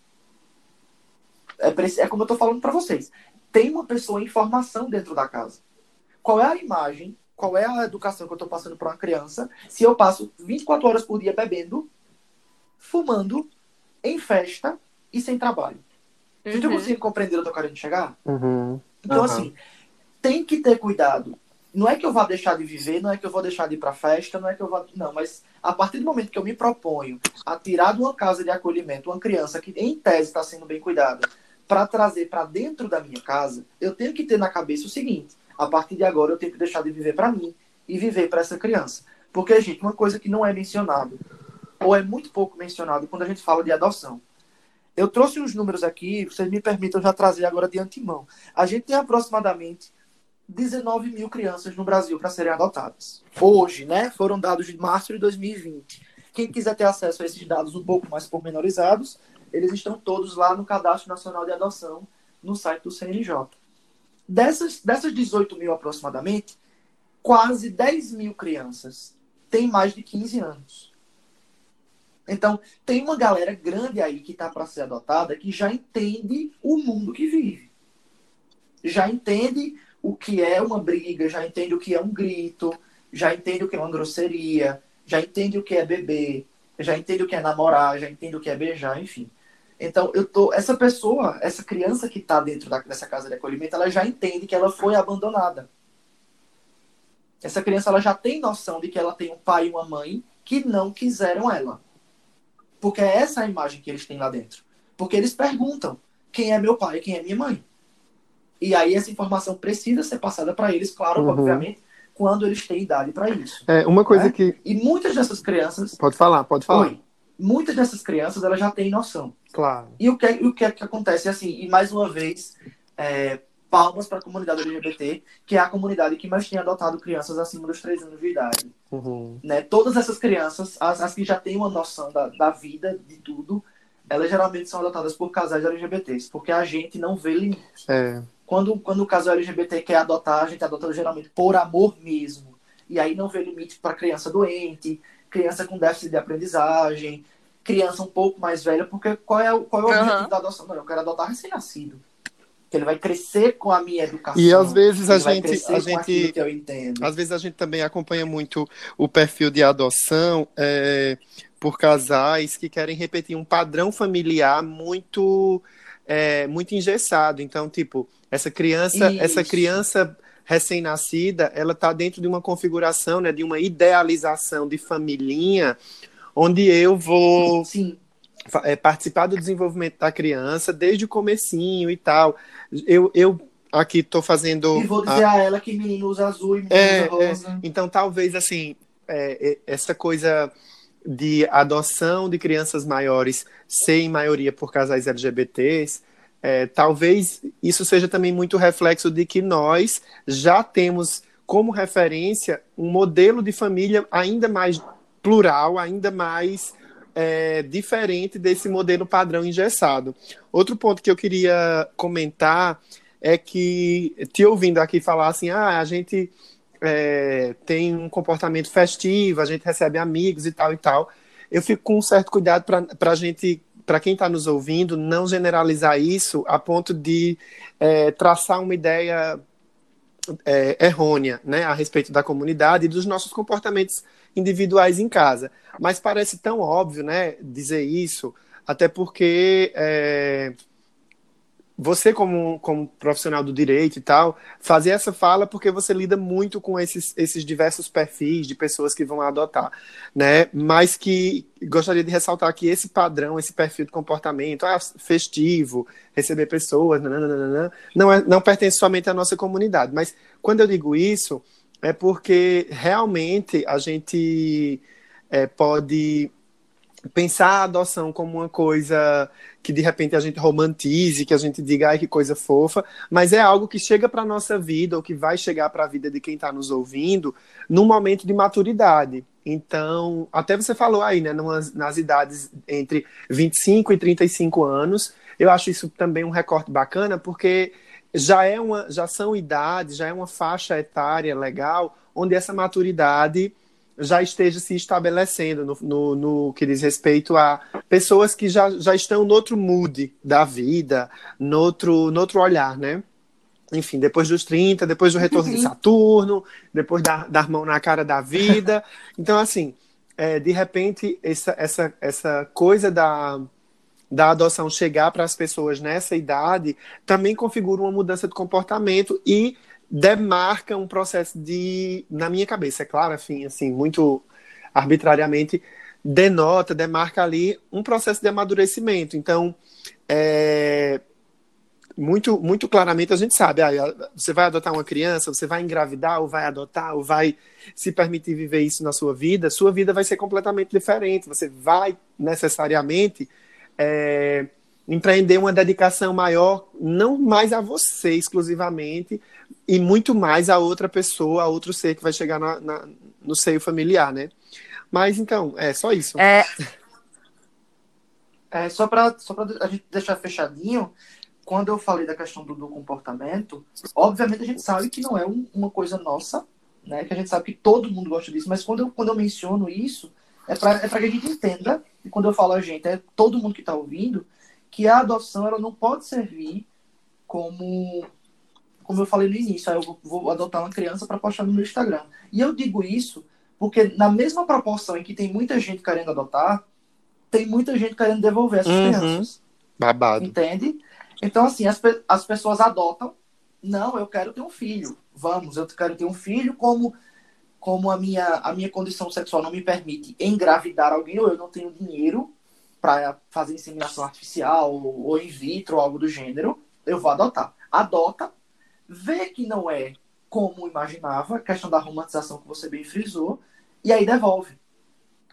É, é como eu tô falando para vocês. Tem uma pessoa em formação dentro da casa. Qual é a imagem, qual é a educação que eu tô passando para uma criança se eu passo 24 horas por dia bebendo, fumando, em festa e sem trabalho? Uhum. Gente, eu consigo compreender onde eu tô querendo chegar? Uhum. Então, uhum. assim, tem que ter cuidado. Não é que eu vá deixar de viver, não é que eu vou deixar de ir pra festa, não é que eu vá. Não, mas a partir do momento que eu me proponho a tirar de uma casa de acolhimento uma criança que, em tese, está sendo bem cuidada, para trazer para dentro da minha casa, eu tenho que ter na cabeça o seguinte: a partir de agora eu tenho que deixar de viver para mim e viver para essa criança. Porque, gente, uma coisa que não é mencionado, ou é muito pouco mencionado quando a gente fala de adoção, eu trouxe uns números aqui, vocês me permitam já trazer agora de antemão. A gente tem aproximadamente 19 mil crianças no Brasil para serem adotadas. Hoje, né? Foram dados de março de 2020. Quem quiser ter acesso a esses dados um pouco mais pormenorizados, eles estão todos lá no Cadastro Nacional de Adoção, no site do CNJ. Dessas, dessas 18 mil aproximadamente, quase 10 mil crianças têm mais de 15 anos. Então, tem uma galera grande aí que está para ser adotada que já entende o mundo que vive. Já entende o que é uma briga, já entende o que é um grito, já entende o que é uma grosseria, já entende o que é beber, já entende o que é namorar, já entende o que é beijar, enfim. Então, eu tô, essa pessoa, essa criança que está dentro da, dessa casa de acolhimento, ela já entende que ela foi abandonada. Essa criança ela já tem noção de que ela tem um pai e uma mãe que não quiseram ela. Porque é essa a imagem que eles têm lá dentro. Porque eles perguntam quem é meu pai e quem é minha mãe. E aí essa informação precisa ser passada para eles, claro, uhum. obviamente, quando eles têm idade para isso. É, uma coisa né? que. E muitas dessas crianças. Pode falar, pode falar. Oi, muitas dessas crianças elas já têm noção. Claro. E o que, o que, é que acontece assim, e mais uma vez, é, palmas para a comunidade LGBT, que é a comunidade que mais tem adotado crianças acima dos 3 anos de idade. Uhum. Né? Todas essas crianças, as, as, que já têm uma noção da, da vida, de tudo, elas geralmente são adotadas por casais LGBTs, porque a gente não vê limite. É. Quando, quando o casal LGBT quer adotar, a gente adota geralmente por amor mesmo. E aí não vê limite para criança doente, criança com déficit de aprendizagem, criança um pouco mais velha, porque qual é, qual é o objetivo uhum. da adoção? Não, eu quero adotar recém-nascido ele vai crescer com a minha educação. E às vezes a gente, a gente, às vezes a gente também acompanha muito o perfil de adoção é, por casais que querem repetir um padrão familiar muito, é, muito engessado. Então, tipo, essa criança, Isso. essa criança recém-nascida, ela está dentro de uma configuração, né, de uma idealização de familhinha, onde eu vou Sim é, participar do desenvolvimento da criança desde o comecinho e tal. Eu, eu aqui estou fazendo. E vou dizer a... a, ela que menino usa azul e menino é, usa rosa. É. Então, talvez, assim, é, é, essa coisa de adoção de crianças maiores ser em maioria por casais LGBTs, é, talvez isso seja também muito reflexo de que nós já temos como referência um modelo de família ainda mais plural, ainda mais é, diferente desse modelo padrão engessado. Outro ponto que eu queria comentar é que, te ouvindo aqui falar assim, ah, a gente é, tem um comportamento festivo, a gente recebe amigos e tal e tal, eu fico com um certo cuidado para a gente, para quem está nos ouvindo, não generalizar isso a ponto de é, traçar uma ideia é, errônea né, a respeito da comunidade e dos nossos comportamentos individuais em casa. Mas parece tão óbvio, né, dizer isso, até porque é, você, como, como profissional do direito e tal, fazer essa fala porque você lida muito com esses, esses diversos perfis de pessoas que vão adotar, né? Mas que gostaria de ressaltar que esse padrão, esse perfil de comportamento, ah, festivo, receber pessoas, nananana, não, é, não pertence somente à nossa comunidade. Mas quando eu digo isso, é porque realmente a gente é, pode pensar a adoção como uma coisa que de repente a gente romantize, que a gente diga, ai que coisa fofa, mas é algo que chega para nossa vida ou que vai chegar para a vida de quem está nos ouvindo num momento de maturidade. Então, até você falou aí, né, numas, nas idades entre 25 e 35 anos, eu acho isso também um recorte bacana, porque já é uma, já são idades, já é uma faixa etária legal, onde essa maturidade já esteja se estabelecendo no, no, no, que diz respeito a pessoas que já, já estão no outro mood da vida, no outro, no outro olhar, né? Enfim, depois dos 30, depois do retorno de Saturno, depois da, dar mão na cara da vida. Então, assim, é, de repente, essa, essa, essa coisa da, da adoção chegar para as pessoas nessa idade também configura uma mudança de comportamento e demarca um processo de, na minha cabeça, é claro, enfim, assim, muito arbitrariamente, denota, demarca ali um processo de amadurecimento. Então, é, muito, muito claramente a gente sabe, ah, você vai adotar uma criança, você vai engravidar, ou vai adotar, ou vai se permitir viver isso na sua vida, sua vida vai ser completamente diferente. Você vai necessariamente é, empreender uma dedicação maior, não mais a você exclusivamente, e muito mais a outra pessoa, a outro ser que vai chegar na, na, no seio familiar, né? Mas então, é só isso. É, É, só para só pra a gente deixar fechadinho, quando eu falei da questão do, do comportamento, obviamente a gente sabe que não é um- uma coisa nossa, né? Que a gente sabe que todo mundo gosta disso, mas quando eu, quando eu menciono isso, é para é pra que a gente entenda, e quando eu falo a gente, é todo mundo que está ouvindo, que a adoção ela não pode servir como, como eu falei no início, ah, eu vou- vou adotar uma criança para postar no meu Instagram. E eu digo isso porque na mesma proporção em que tem muita gente querendo adotar, tem muita gente querendo devolver essas Uhum. crianças. Babado. Entende? Então, assim, as, as pessoas adotam. Não, eu quero ter um filho. Vamos, eu quero ter um filho como como a minha, a minha condição sexual não me permite engravidar alguém, ou eu não tenho dinheiro para fazer inseminação artificial, ou, ou in vitro, ou algo do gênero, eu vou adotar. Adota, vê que não é como imaginava, questão da romantização que você bem frisou, e aí devolve.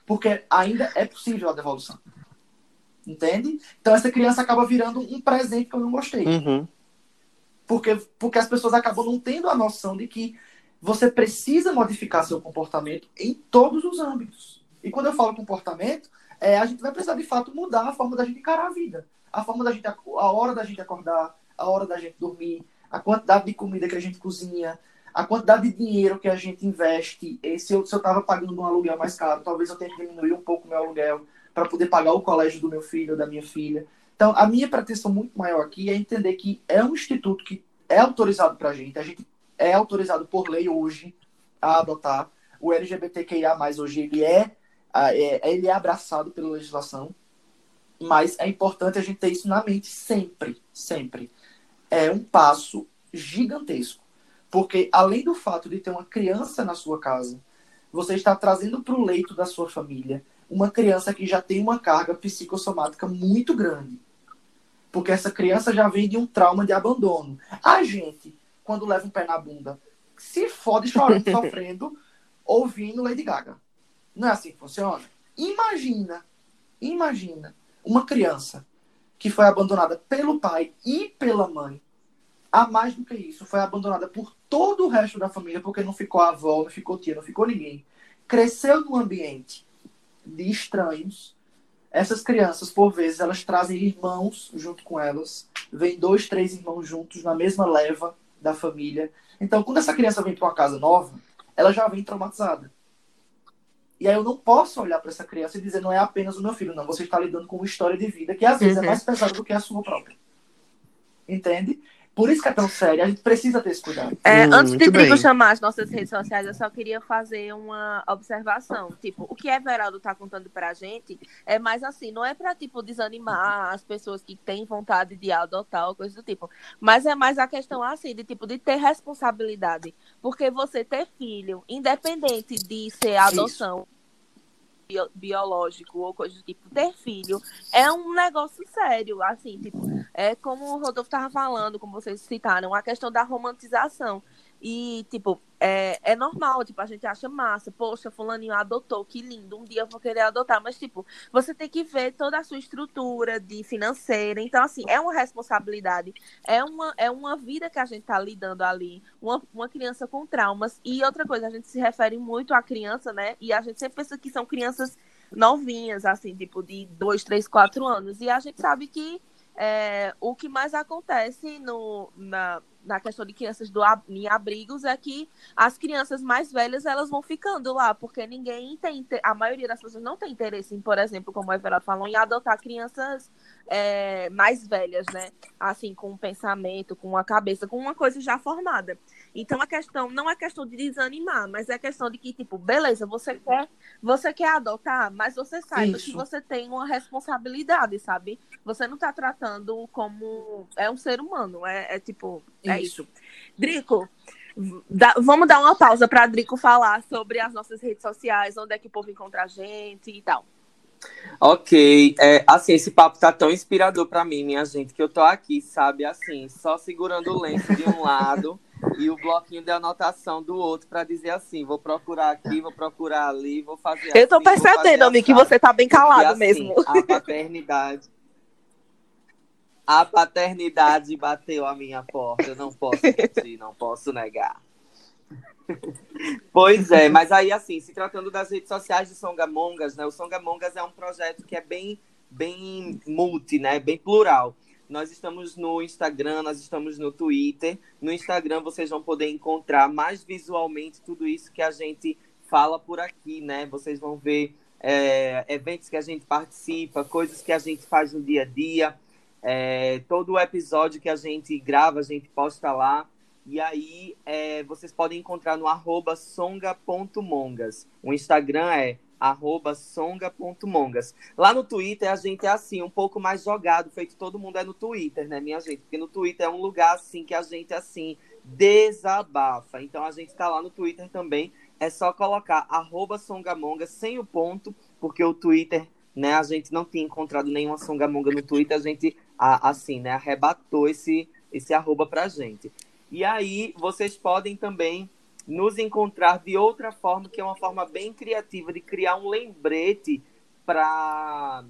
Porque ainda é possível a devolução. Entende? Então essa criança acaba virando um presente que eu não gostei. Uhum. Porque, porque as pessoas acabam não tendo a noção de que você precisa modificar seu comportamento em todos os âmbitos. E quando eu falo comportamento, é, a gente vai precisar de fato mudar a forma da gente encarar a vida. A forma da gente, a hora da gente acordar, a hora da gente dormir, a quantidade de comida que a gente cozinha, a quantidade de dinheiro que a gente investe. E se eu, se eu tava pagando um aluguel mais caro, talvez eu tenha que diminuir um pouco meu aluguel para poder pagar o colégio do meu filho ou da minha filha. Então, a minha pretensão muito maior aqui é entender que é um instituto que é autorizado para a gente, a gente é autorizado por lei hoje a adotar. O LGBTQIA+, hoje, ele é, ah, é, ele é abraçado pela legislação, mas é importante a gente ter isso na mente sempre, sempre. É um passo gigantesco, porque além do fato de ter uma criança na sua casa, você está trazendo para o leito da sua família uma criança que já tem uma carga psicossomática muito grande. Porque essa criança já vem de um trauma de abandono. A gente, quando leva um pé na bunda, se fode chorando, sofrendo, ouvindo Lady Gaga. Não é assim que funciona? Imagina, imagina uma criança que foi abandonada pelo pai e pela mãe. A mais do que isso, foi abandonada por todo o resto da família, porque não ficou a avó, não ficou tia, não ficou ninguém. Cresceu num ambiente de estranhos. Essas crianças, por vezes, elas trazem irmãos junto com elas. Vem dois, três irmãos juntos na mesma leva da família. Então, quando essa criança vem para uma casa nova, ela já vem traumatizada. E aí eu não posso olhar para essa criança e dizer não é apenas o meu filho, não. Você está lidando com uma história de vida que às vezes Uhum. é mais pesada do que a sua própria. Entende? Por isso que é tão sério. A gente precisa ter esse cuidado. É, Hum, antes de bem. chamar as nossas redes sociais, eu só queria fazer uma observação. Tipo, o que Everaldo tá contando pra gente é mais assim, não é pra, tipo, desanimar as pessoas que têm vontade de adotar ou coisa do tipo. Mas é mais a questão, assim, de, tipo, de ter responsabilidade. Porque você ter filho, independente de ser adoção bio- biológico ou coisa do tipo, ter filho é um negócio sério, assim, tipo, é como o Rodolfo estava falando, como vocês citaram, a questão da romantização. E, tipo, é, é normal, tipo, a gente acha massa, poxa, fulaninho adotou, que lindo, um dia eu vou querer adotar, mas, tipo, você tem que ver toda a sua estrutura de financeira, então, assim, é uma responsabilidade, é uma, é uma vida que a gente tá lidando ali, uma, uma criança com traumas, e outra coisa, a gente se refere muito à criança, né, e a gente sempre pensa que são crianças novinhas, assim, tipo, de dois, três, quatro anos, e a gente sabe que é, o que mais acontece no, na, na questão de crianças do, em abrigos é que as crianças mais velhas elas vão ficando lá, porque ninguém tem, a maioria das pessoas não tem interesse em, por exemplo, como o Everaldo falou, em adotar crianças é, mais velhas, né? Assim, com um pensamento, com uma cabeça, com uma coisa já formada. Então a questão não é questão de desanimar, mas é questão de que, tipo, beleza, você quer, você quer adotar, mas você saiba Isso. que você tem uma responsabilidade, sabe? Você não está tratando como é um ser humano, é, é tipo, é isso. Drico, Dá, vamos dar uma pausa para Drico falar sobre as nossas redes sociais, onde é que o povo encontra a gente e tal. Ok, é, assim, esse papo tá tão inspirador para mim, minha gente, que eu tô aqui, sabe, assim, só segurando o lenço de um lado e o bloquinho de anotação do outro para dizer assim, vou procurar aqui, vou procurar ali, vou fazer Eu tô assim, percebendo, amigo, que você tá bem calado assim, mesmo. A paternidade a paternidade bateu a minha porta, eu não posso mentir, não posso negar. Pois é, mas aí assim, se tratando das redes sociais de Songamongas, né? O Songamongas é um projeto que é bem, bem multi, né? Bem plural. Nós estamos no Instagram, nós estamos no Twitter. No Instagram vocês vão poder encontrar mais visualmente tudo isso que a gente fala por aqui, né? Vocês vão ver é, eventos que a gente participa, coisas que a gente faz no dia a dia. É, todo o episódio que a gente grava, a gente posta lá. E aí é, vocês podem encontrar no arroba songa.mongas. O Instagram é arroba songa.mongas. Lá no Twitter a gente é assim, um pouco mais jogado, feito todo mundo é no Twitter, né, minha gente? Porque no Twitter é um lugar assim que a gente assim desabafa. Então a gente está lá no Twitter também. É só colocar arroba songamongas sem o ponto, porque o Twitter, né, a gente não tinha encontrado nenhuma songamonga no Twitter, a gente assim, né, arrebatou esse, esse arroba pra gente. E aí vocês podem também nos encontrar de outra forma, que é uma forma bem criativa de criar um lembrete para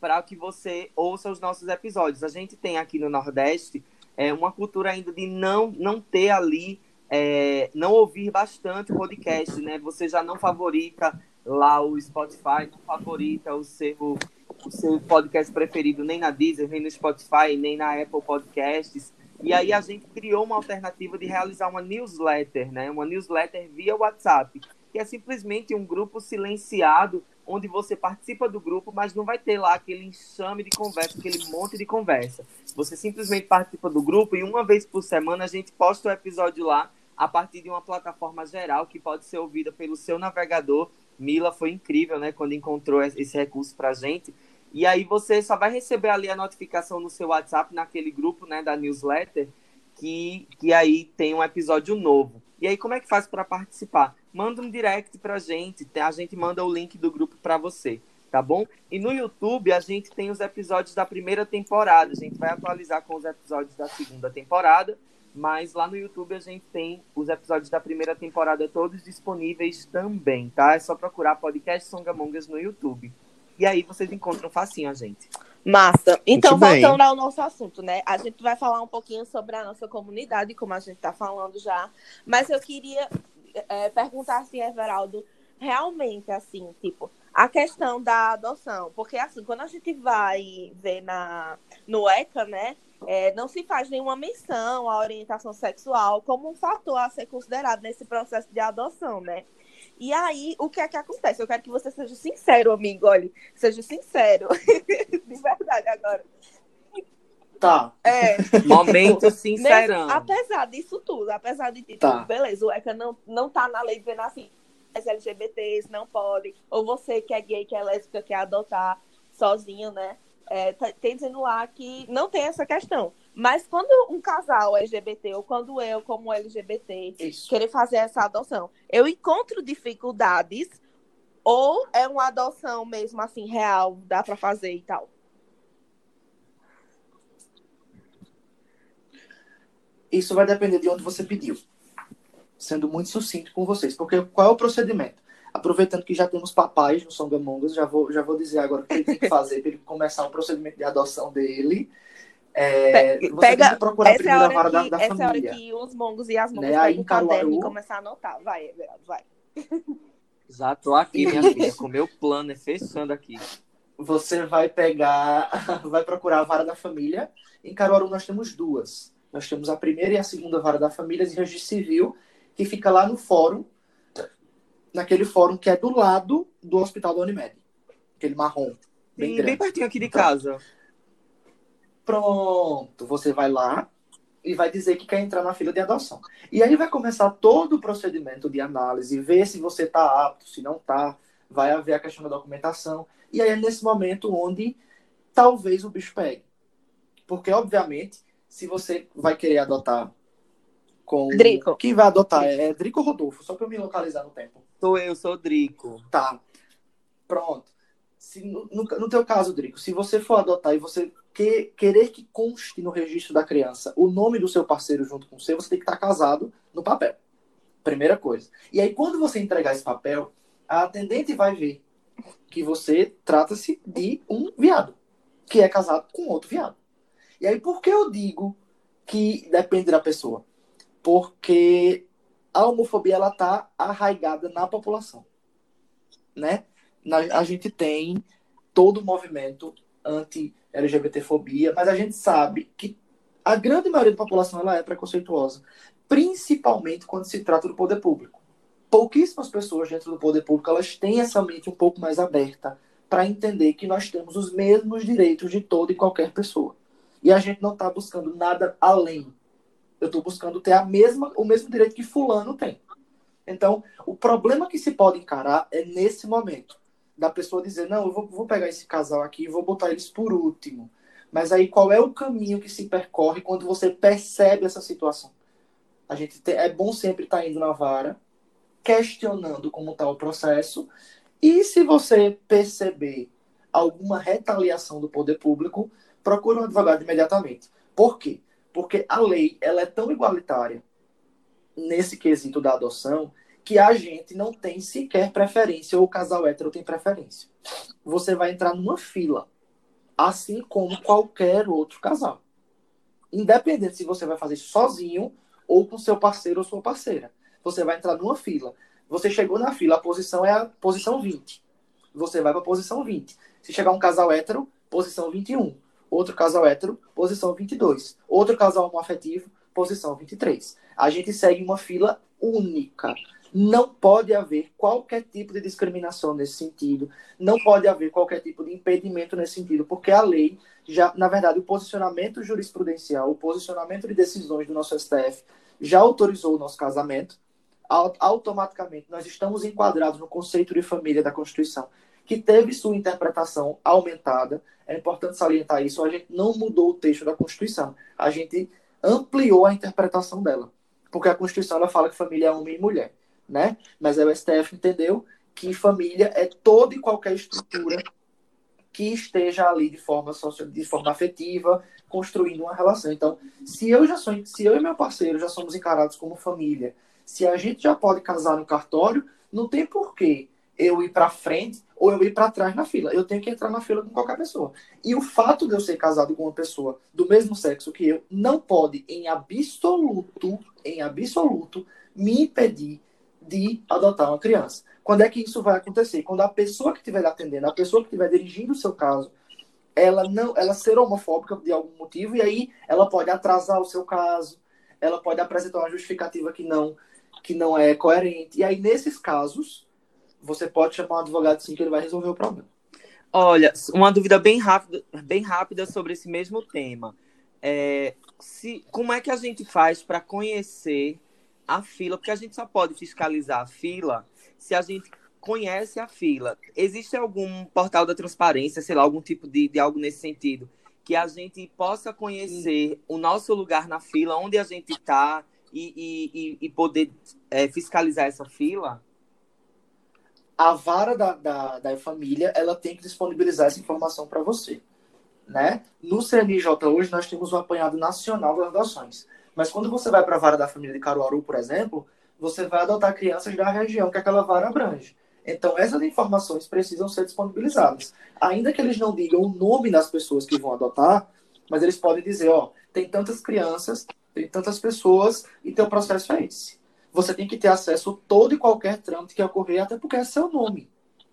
para que você ouça os nossos episódios. A gente tem aqui no Nordeste é, uma cultura ainda de não, não ter ali, é, não ouvir bastante podcast, né? Você já não favorita lá o Spotify, não favorita o seu, o seu podcast preferido nem na Deezer, nem no Spotify, nem na Apple Podcasts. E aí a gente criou uma alternativa de realizar uma newsletter, né? Uma newsletter via WhatsApp, que é simplesmente um grupo silenciado onde você participa do grupo, mas não vai ter lá aquele enxame de conversa, aquele monte de conversa. Você simplesmente participa do grupo e uma vez por semana a gente posta o episódio lá a partir de uma plataforma geral que pode ser ouvida pelo seu navegador. Mila foi incrível, né, quando encontrou esse recurso pra gente. E aí você só vai receber ali a notificação no seu WhatsApp, naquele grupo né, da newsletter, que, que aí tem um episódio novo. E aí, como é que faz para participar? Manda um direct pra gente, a gente manda o link do grupo para você, tá bom? E no YouTube a gente tem os episódios da primeira temporada, a gente vai atualizar com os episódios da segunda temporada, mas lá no YouTube a gente tem os episódios da primeira temporada todos disponíveis também, tá? É só procurar podcast Songamongas no YouTube. E aí vocês encontram facinho a gente. Massa. Então, voltando ao nosso assunto, né? A gente vai falar um pouquinho sobre a nossa comunidade, como a gente está falando já. Mas eu queria é, perguntar assim, Everaldo, realmente, assim, tipo, a questão da adoção. Porque, assim, quando a gente vai ver na, no ECA, né? É, não se faz nenhuma menção à orientação sexual como um fator a ser considerado nesse processo de adoção, né? E aí, o que é que acontece? Eu quero que você seja sincero, amigo. Olha, seja sincero. De verdade agora. Tá. É. Momento sincerão. apesar disso tudo, apesar de tá. tudo, beleza, o ECA não, não tá na lei dizendo assim, as LGBTs não podem, ou você que é gay, que é lésbica, quer adotar sozinho, né? É, tá, tem dizendo lá que não tem essa questão. Mas quando um casal LGBT, ou quando eu, como LGBT, Isso. querer fazer essa adoção, eu encontro dificuldades, ou é uma adoção mesmo assim, real, dá para fazer e tal? Isso vai depender de onde você pediu. sendo muito sucinto com vocês, porque qual é o procedimento? Aproveitando que já temos papais no Song Among Us, já vou, já vou dizer agora o que ele tem que fazer para ele começar o procedimento de adoção dele. É, Pega, tem que procurar a essa é a primeira hora vara da, que, da essa é a hora família. que os mongos e as mongas Né, pegam em o caderno Caruaru- e começam a anotar. Vai, Everaldo, vai. Já tô aqui, minha filha, com o meu plano, é fechando aqui. Você vai pegar, vai procurar a vara da família. Em Caruaru nós temos duas. Nós temos a primeira e a segunda vara da família de registro civil, que fica lá no fórum, naquele fórum que é do lado do Hospital da Unimed. Aquele marrom. Bem Sim, bem pertinho aqui de casa. Pronto, você vai lá e vai dizer que quer entrar na fila de adoção. E aí vai começar todo o procedimento de análise, ver se você está apto, se não está, vai haver a questão da documentação. E aí é nesse momento onde talvez o bicho pegue. Porque, obviamente, se você vai querer adotar com. Drico. Quem vai adotar é Drico ou Rodolfo, só para eu me localizar no tempo. Sou eu, sou o Drico. Tá. Pronto. Se, no, no, no teu caso, Drico, se você for adotar e você que, querer que conste no registro da criança o nome do seu parceiro junto com você, você tem que estar casado no papel. Primeira coisa. E aí, quando você entregar esse papel, a atendente vai ver que você trata-se de um viado, que é casado com outro viado. E aí, por que eu digo que depende da pessoa? Porque a homofobia ela tá arraigada na população, né? Na- a gente tem todo o movimento anti-LGBTfobia, mas a gente sabe que a grande maioria da população ela é preconceituosa, principalmente quando se trata do poder público. Pouquíssimas pessoas dentro do poder público elas têm essa mente um pouco mais aberta para entender que nós temos os mesmos direitos de toda e qualquer pessoa. E a gente não está buscando nada além. Eu estou buscando ter a mesma, o mesmo direito que fulano tem. Então, o problema que se pode encarar é nesse momento. Da pessoa dizer, não, eu vou, vou pegar esse casal aqui e vou botar eles por último. Mas aí qual é o caminho que se percorre quando você percebe essa situação? A gente te- é bom sempre estar indo na vara, questionando como está o processo, e se você perceber alguma retaliação do poder público, procure um advogado imediatamente. Por quê? Porque a lei ela é tão igualitária nesse quesito da adoção que a gente não tem sequer preferência, ou o casal hétero tem preferência. Você vai entrar numa fila, assim como qualquer outro casal. Independente se você vai fazer sozinho ou com seu parceiro ou sua parceira. Você vai entrar numa fila. Você chegou na fila, a posição é a posição 20. Você vai para a posição 20. Se chegar um casal hétero, posição 21. Outro casal hétero, posição 22. Outro casal homoafetivo, posição 23. A gente segue uma fila única. Não pode haver qualquer tipo de discriminação nesse sentido. Não pode haver qualquer tipo de impedimento nesse sentido, porque a lei já, na verdade, o posicionamento jurisprudencial, o posicionamento de decisões do nosso STF já autorizou o nosso casamento. Au- Automaticamente, nós estamos enquadrados no conceito de família da Constituição, que teve sua interpretação aumentada. É importante salientar isso. A gente não mudou o texto da Constituição. A gente ampliou a interpretação dela. Porque a Constituição ela fala que família é homem e mulher, né? Mas aí o STF entendeu que família é toda e qualquer estrutura que esteja ali de forma social, de forma afetiva, construindo uma relação. Então, se eu já sou, se eu e meu parceiro já somos encarados como família, se a gente já pode casar no cartório, não tem porquê eu ir para frente ou eu ir para trás na fila. Eu tenho que entrar na fila com qualquer pessoa. E o fato de eu ser casado com uma pessoa do mesmo sexo que eu não pode, em absoluto, em absoluto, me impedir de adotar uma criança. Quando é que isso vai acontecer? Quando a pessoa que estiver atendendo, a pessoa que estiver dirigindo o seu caso, ela não, ela ser homofóbica de algum motivo e aí ela pode atrasar o seu caso, ela pode apresentar uma justificativa que não que não é coerente. E aí nesses casos, você pode chamar um advogado sim que ele vai resolver o problema. Olha, uma dúvida bem rápida, bem rápida sobre esse mesmo tema. É, se, como é que a gente faz para conhecer a fila? Porque a gente só pode fiscalizar a fila se a gente conhece a fila. Existe algum portal da transparência, sei lá, algum tipo de, de algo nesse sentido, que a gente possa conhecer o nosso lugar na fila, onde a gente está e, e, e- e poder é, fiscalizar essa fila? A vara da, da, da família ela tem que disponibilizar essa informação para você. Né? No CNJ hoje nós temos o apanhado nacional das adoções. Mas quando você vai para a vara da família de Caruaru, por exemplo, você vai adotar crianças da região que aquela vara abrange. Então, essas informações precisam ser disponibilizadas. Ainda que eles não digam o nome das pessoas que vão adotar, mas eles podem dizer, ó, tem tantas crianças, tem tantas pessoas e teu processo é esse. Você tem que ter acesso a todo e qualquer trâmite que ocorrer, até porque é seu nome.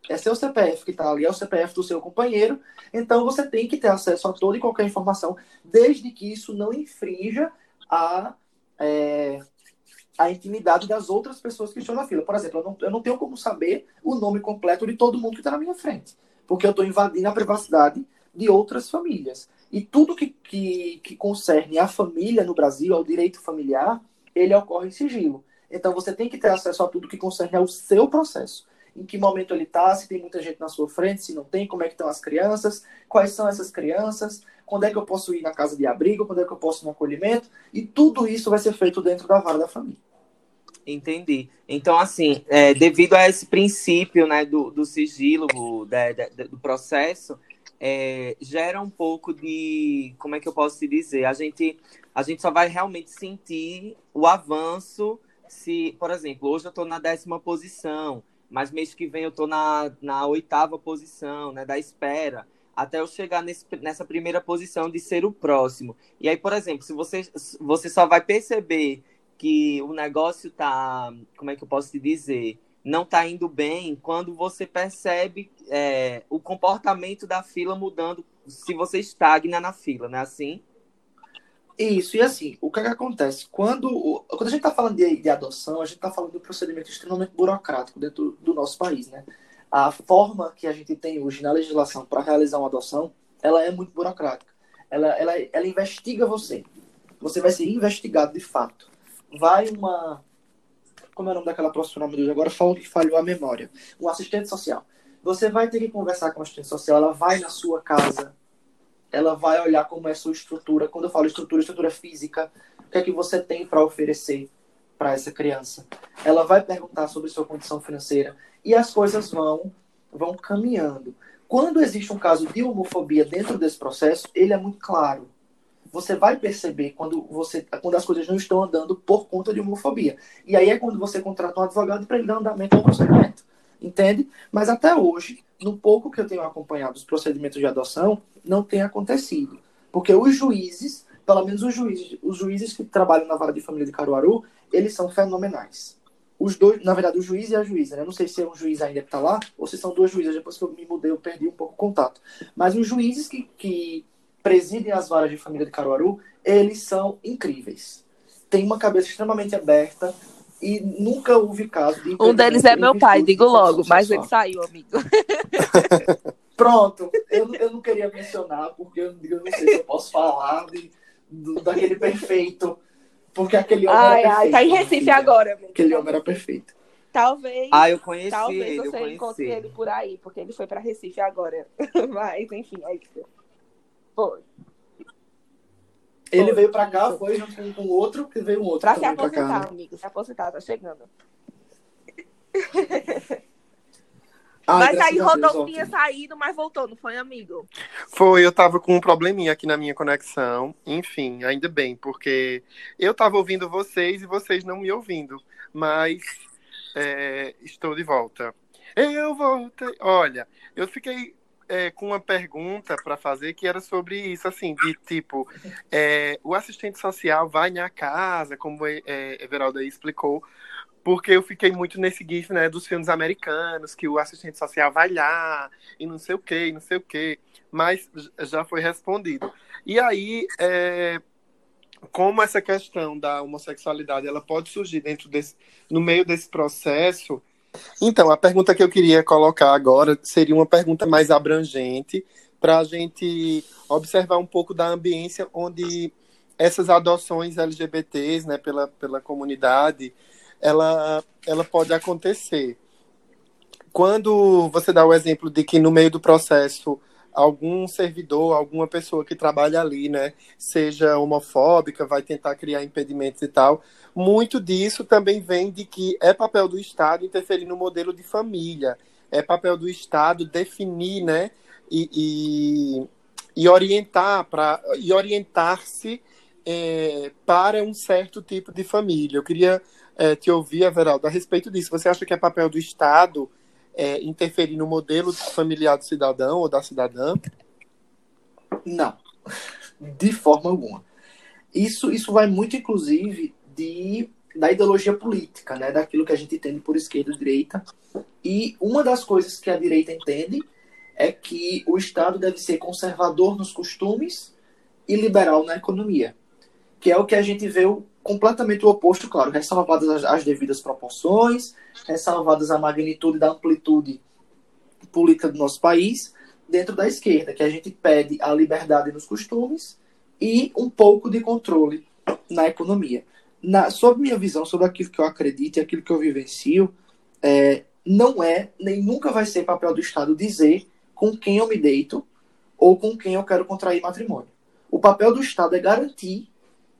É seu CPF que está ali, é o CPF do seu companheiro. Então, você tem que ter acesso a toda e qualquer informação, desde que isso não infrinja a... É, a intimidade das outras pessoas que estão na fila. Por exemplo, eu não, eu não tenho como saber o nome completo de todo mundo que está na minha frente, porque eu estou invadindo a privacidade de outras famílias. E tudo que, que, que concerne a família no Brasil, ao direito familiar, ele ocorre em sigilo. Então você tem que ter acesso a tudo que concerne ao seu processo. Em que momento ele está, se tem muita gente na sua frente, se não tem, como é que estão as crianças, quais são essas crianças, quando é que eu posso ir na casa de abrigo, quando é que eu posso ir no acolhimento, e tudo isso vai ser feito dentro da vara da família. Entendi. Então, assim, é, devido a esse princípio né, do, do sigilo da, da, do processo, é, gera um pouco de. Como é que eu posso te dizer? A gente, a gente só vai realmente sentir o avanço se, por exemplo, hoje eu estou na décima posição, mas mês que vem eu estou na, na oitava posição, né, da espera, até eu chegar nesse, nessa primeira posição de ser o próximo. E aí, por exemplo, se você, você só vai perceber que o negócio tá, como é que eu posso te dizer, não tá indo bem quando você percebe é, o comportamento da fila mudando se você estagna na fila, não é assim? Isso, e assim, o que, é que acontece? Quando, quando a gente está falando de, de, adoção, a gente está falando de um procedimento extremamente burocrático dentro do nosso país, né? A forma que a gente tem hoje na legislação para realizar uma adoção, ela é muito burocrática. Ela, ela, ela investiga você. Você vai ser investigado de fato vai uma. Como é o nome daquela profissional, meu Deus, agora falo que falhou a memória. Um assistente social. Você vai ter que conversar com a assistente social, ela vai na sua casa, ela vai olhar como é sua estrutura. Quando eu falo estrutura, estrutura física, o que é que você tem para oferecer para essa criança? Ela vai perguntar sobre sua condição financeira e as coisas vão vão caminhando. Quando existe um caso de homofobia dentro desse processo, ele é muito claro você vai perceber quando, você, quando as coisas não estão andando por conta de homofobia. E aí é quando você contrata um advogado para ele dar andamento ao procedimento. Entende? Mas até hoje, no pouco que eu tenho acompanhado os procedimentos de adoção, não tem acontecido. Porque os juízes, pelo menos os juízes, os juízes que trabalham na vara de família de Caruaru, eles são fenomenais. Os dois, na verdade, o juiz e a juíza, né? Não sei se é um juiz ainda que está lá, ou se são duas juízas. Depois que eu me mudei, eu perdi um pouco o contato. Mas os juízes que, que presidem as varas de família de Caruaru, eles são incríveis. Tem uma cabeça extremamente aberta e nunca houve caso de. Um deles é meu pai, digo logo, mas ele saiu, amigo. Pronto, eu, eu não queria mencionar, porque eu, eu não sei se eu posso falar de, do, daquele perfeito. Porque aquele homem ai, era perfeito. Ai, tá em Recife agora, amigo. Aquele homem era perfeito. Talvez. Ah, eu conheci talvez ele. Você encontre ele por aí, porque ele foi para Recife agora. Mas, enfim, é isso. Foi. Ele veio pra cá, foi junto com, com outro, que veio um outro. Pra se aposentar, pra cá, né? amigo. Se aposentar, tá chegando. Ah, mas aí Rodolfo tinha saído, mas voltou, não foi, amigo? Foi, eu tava com um probleminha aqui na minha conexão. Enfim, ainda bem, porque eu tava ouvindo vocês e vocês não me ouvindo. Mas é, estou de volta. Eu voltei. Olha, eu fiquei é, com uma pergunta para fazer que era sobre isso, assim, de tipo, é, o assistente social vai na casa, como é, Everalda explicou, porque eu fiquei muito nesse gif, né, dos filmes americanos, que o assistente social vai lá, e não sei o que, não sei o que, mas já foi respondido. E aí, é, como essa questão da homossexualidade, ela pode surgir dentro desse, no meio desse processo, então, a pergunta que eu queria colocar agora seria uma pergunta mais abrangente para a gente observar um pouco da ambiência onde essas adoções LGBTs, né, pela, pela comunidade, ela, ela pode acontecer. Quando você dá o exemplo de que no meio do processo algum servidor, alguma pessoa que trabalha ali, né, seja homofóbica, vai tentar criar impedimentos e tal. Muito disso também vem de que é papel do Estado interferir no modelo de família, é papel do Estado definir, né, e, e, e orientar para e orientar-se é, para um certo tipo de família. Eu queria é, te ouvir, Everaldo, a respeito disso. Você acha que é papel do Estado é, interferir no modelo familiar do cidadão ou da cidadã? Não, de forma alguma. Isso, isso vai muito, inclusive, de, da ideologia política, né? daquilo que a gente entende por esquerda e direita. E uma das coisas que a direita entende é que o Estado deve ser conservador nos costumes e liberal na economia, que é o que a gente vê completamente o oposto, claro, ressalvadas as, as devidas proporções, ressalvadas a magnitude da amplitude política do nosso país, dentro da esquerda, que a gente pede a liberdade nos costumes e um pouco de controle na economia. Na, sob minha visão, sobre aquilo que eu acredito e aquilo que eu vivencio, é, não é, nem nunca vai ser papel do Estado dizer com quem eu me deito ou com quem eu quero contrair matrimônio. O papel do Estado é garantir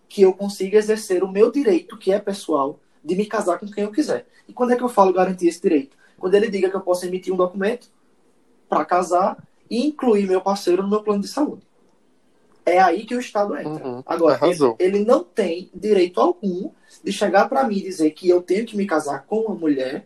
que eu consiga exercer o meu direito, que é pessoal, de me casar com quem eu quiser. E quando é que eu falo garantir esse direito? Quando ele diga que eu posso emitir um documento para casar e incluir meu parceiro no meu plano de saúde. É aí que o Estado entra. Uhum, Agora, ele, ele, não tem direito algum de chegar para mim e dizer que eu tenho que me casar com uma mulher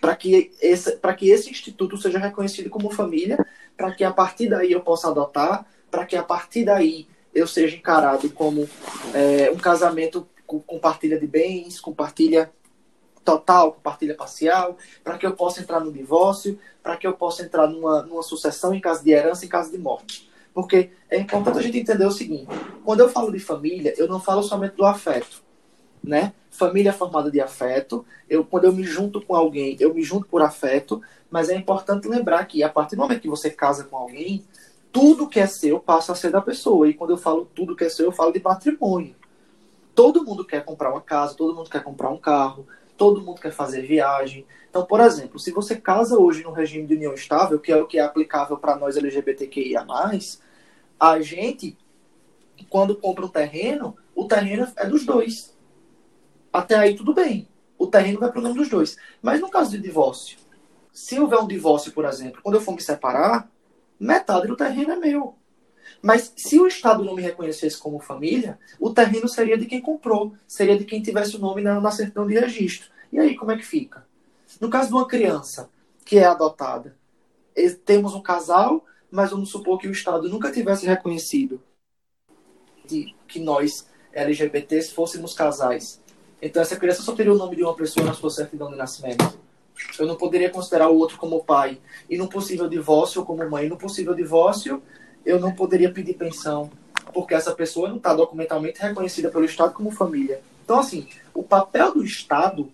para que, esse, que esse instituto seja reconhecido como família, para que a partir daí eu possa adotar, para que a partir daí eu seja encarado como é, um casamento com, com partilha de bens, com partilha total, com partilha parcial, para que eu possa entrar no divórcio, para que eu possa entrar numa, numa sucessão em caso de herança, em caso de morte. Porque é importante a gente entender o seguinte: quando eu falo de família, eu não falo somente do afeto, né? Família é formada de afeto. Eu, quando eu me junto com alguém, eu me junto por afeto. Mas é importante lembrar que a partir do momento que você casa com alguém, tudo que é seu passa a ser da pessoa. E quando eu falo tudo que é seu, eu falo de patrimônio. Todo mundo quer comprar uma casa, todo mundo quer comprar um carro, todo mundo quer fazer viagem. Então, por exemplo, se você casa hoje no regime de união estável, que é o que é aplicável para nós LGBTQIA, a gente, quando compra um terreno, o terreno é dos dois. Até aí tudo bem. O terreno vai para o nome dos dois. Mas no caso de divórcio, se houver um divórcio, por exemplo, quando eu for me separar, metade do terreno é meu. Mas se o Estado não me reconhecesse como família, o terreno seria de quem comprou, seria de quem tivesse o nome na, na certidão de registro. E aí, como é que fica? No caso de uma criança que é adotada, temos um casal, mas vamos supor que o Estado nunca tivesse reconhecido que nós, LGBTs, fôssemos casais. Então, essa criança só teria o nome de uma pessoa na sua certidão de nascimento. Eu não poderia considerar o outro como pai. E no possível divórcio, como mãe. No possível divórcio, eu não poderia pedir pensão, porque essa pessoa não está documentalmente reconhecida pelo Estado como família. Então, assim, o papel do Estado,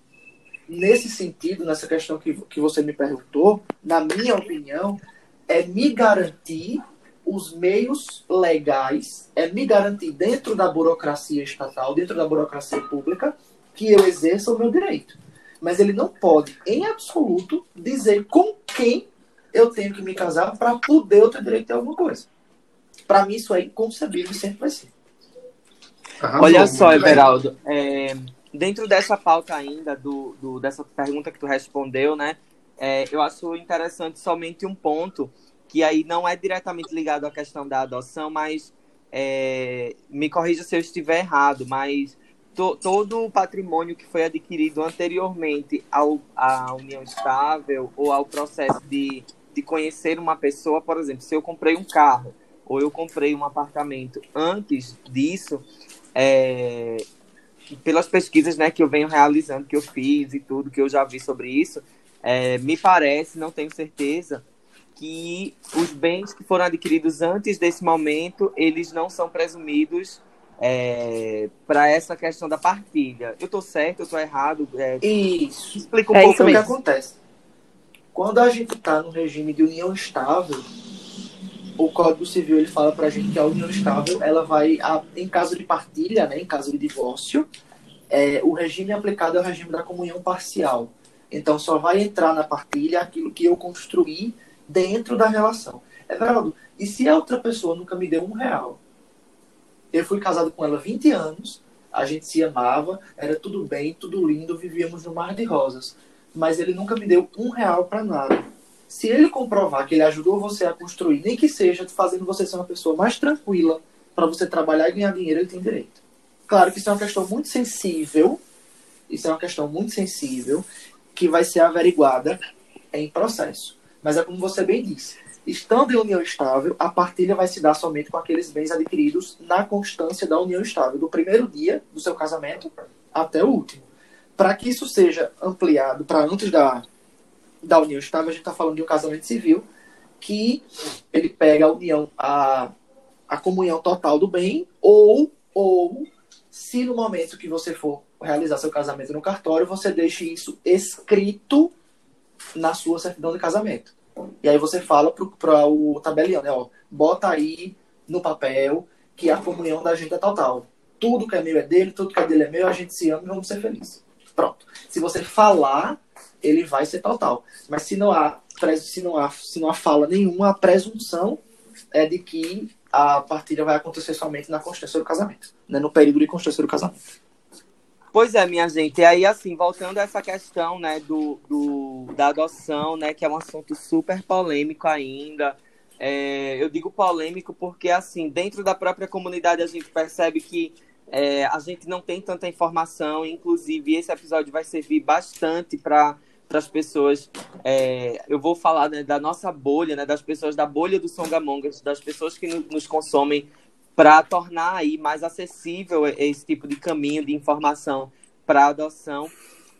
nesse sentido, nessa questão que, que você me perguntou, na minha opinião, é me garantir os meios legais, é me garantir dentro da burocracia estatal, dentro da burocracia pública, que eu exerça o meu direito. Mas ele não pode, em absoluto, dizer com quem eu tenho que me casar para poder eu ter direito a alguma coisa. Para mim, isso é inconcebível e sempre vai ser. Arrasou, Olha só, Everaldo, é, dentro dessa pauta ainda, do, do, dessa pergunta que tu respondeu, né? É, eu acho interessante somente um ponto, que aí não é diretamente ligado à questão da adoção, mas é, me corrija se eu estiver errado, mas to, todo o patrimônio que foi adquirido anteriormente ao, à união estável ou ao processo de, de conhecer uma pessoa, por exemplo, se eu comprei um carro, ou eu comprei um apartamento antes disso, é, pelas pesquisas né, que eu venho realizando, que eu fiz e tudo, que eu já vi sobre isso, é, me parece, não tenho certeza, que os bens que foram adquiridos antes desse momento, eles não são presumidos é, para essa questão da partilha. Eu estou certo, eu estou errado? É, isso. Explica um é pouco o que acontece. Quando a gente está no regime de união estável, o Código Civil ele fala para a gente que a união estável ela vai, a, em caso de partilha, né, em caso de divórcio, é, o regime aplicado é o regime da comunhão parcial. Então só vai entrar na partilha aquilo que eu construí dentro da relação. Everaldo, e se a outra pessoa nunca me deu um real? Eu fui casado com ela 20 anos, a gente se amava, era tudo bem, tudo lindo, vivíamos no mar de rosas. Mas ele nunca me deu um real para nada se ele comprovar que ele ajudou você a construir, nem que seja fazendo você ser uma pessoa mais tranquila para você trabalhar e ganhar dinheiro, ele tem direito. Claro que isso é uma questão muito sensível Isso é uma questão muito sensível que vai ser averiguada em processo. Mas é como você bem disse. Estando em união estável, a partilha vai se dar somente com aqueles bens adquiridos na constância da união estável, do primeiro dia do seu casamento até o último. Para que isso seja ampliado para antes da, da união estável, a gente está falando de um casamento civil que ele pega a união, a, a comunhão total do bem, ou, ou se no momento que você for realizar seu casamento no cartório, você deixe isso escrito na sua certidão de casamento. E aí você fala para o tabelião, né, ó, bota aí no papel que a comunhão da gente é total. Tudo que é meu é dele, tudo que é dele é meu, a gente se ama e vamos ser felizes. Pronto. Se você falar, ele vai ser total. Mas se não há, se não há, se não há fala nenhuma, a presunção é de que a partilha vai acontecer somente na constância do casamento, né, no período de constância do casamento. Pois é, minha gente. E aí, assim, voltando a essa questão, né, do, do da adoção, né, que é um assunto super polêmico ainda. É, eu digo polêmico porque, assim, dentro da própria comunidade a gente percebe que é, a gente não tem tanta informação. Inclusive, esse episódio vai servir bastante para para as pessoas. É, eu vou falar né, da nossa bolha, né, das pessoas da bolha do Songamongas, das pessoas que nos consomem para tornar aí mais acessível esse tipo de caminho de informação para adoção.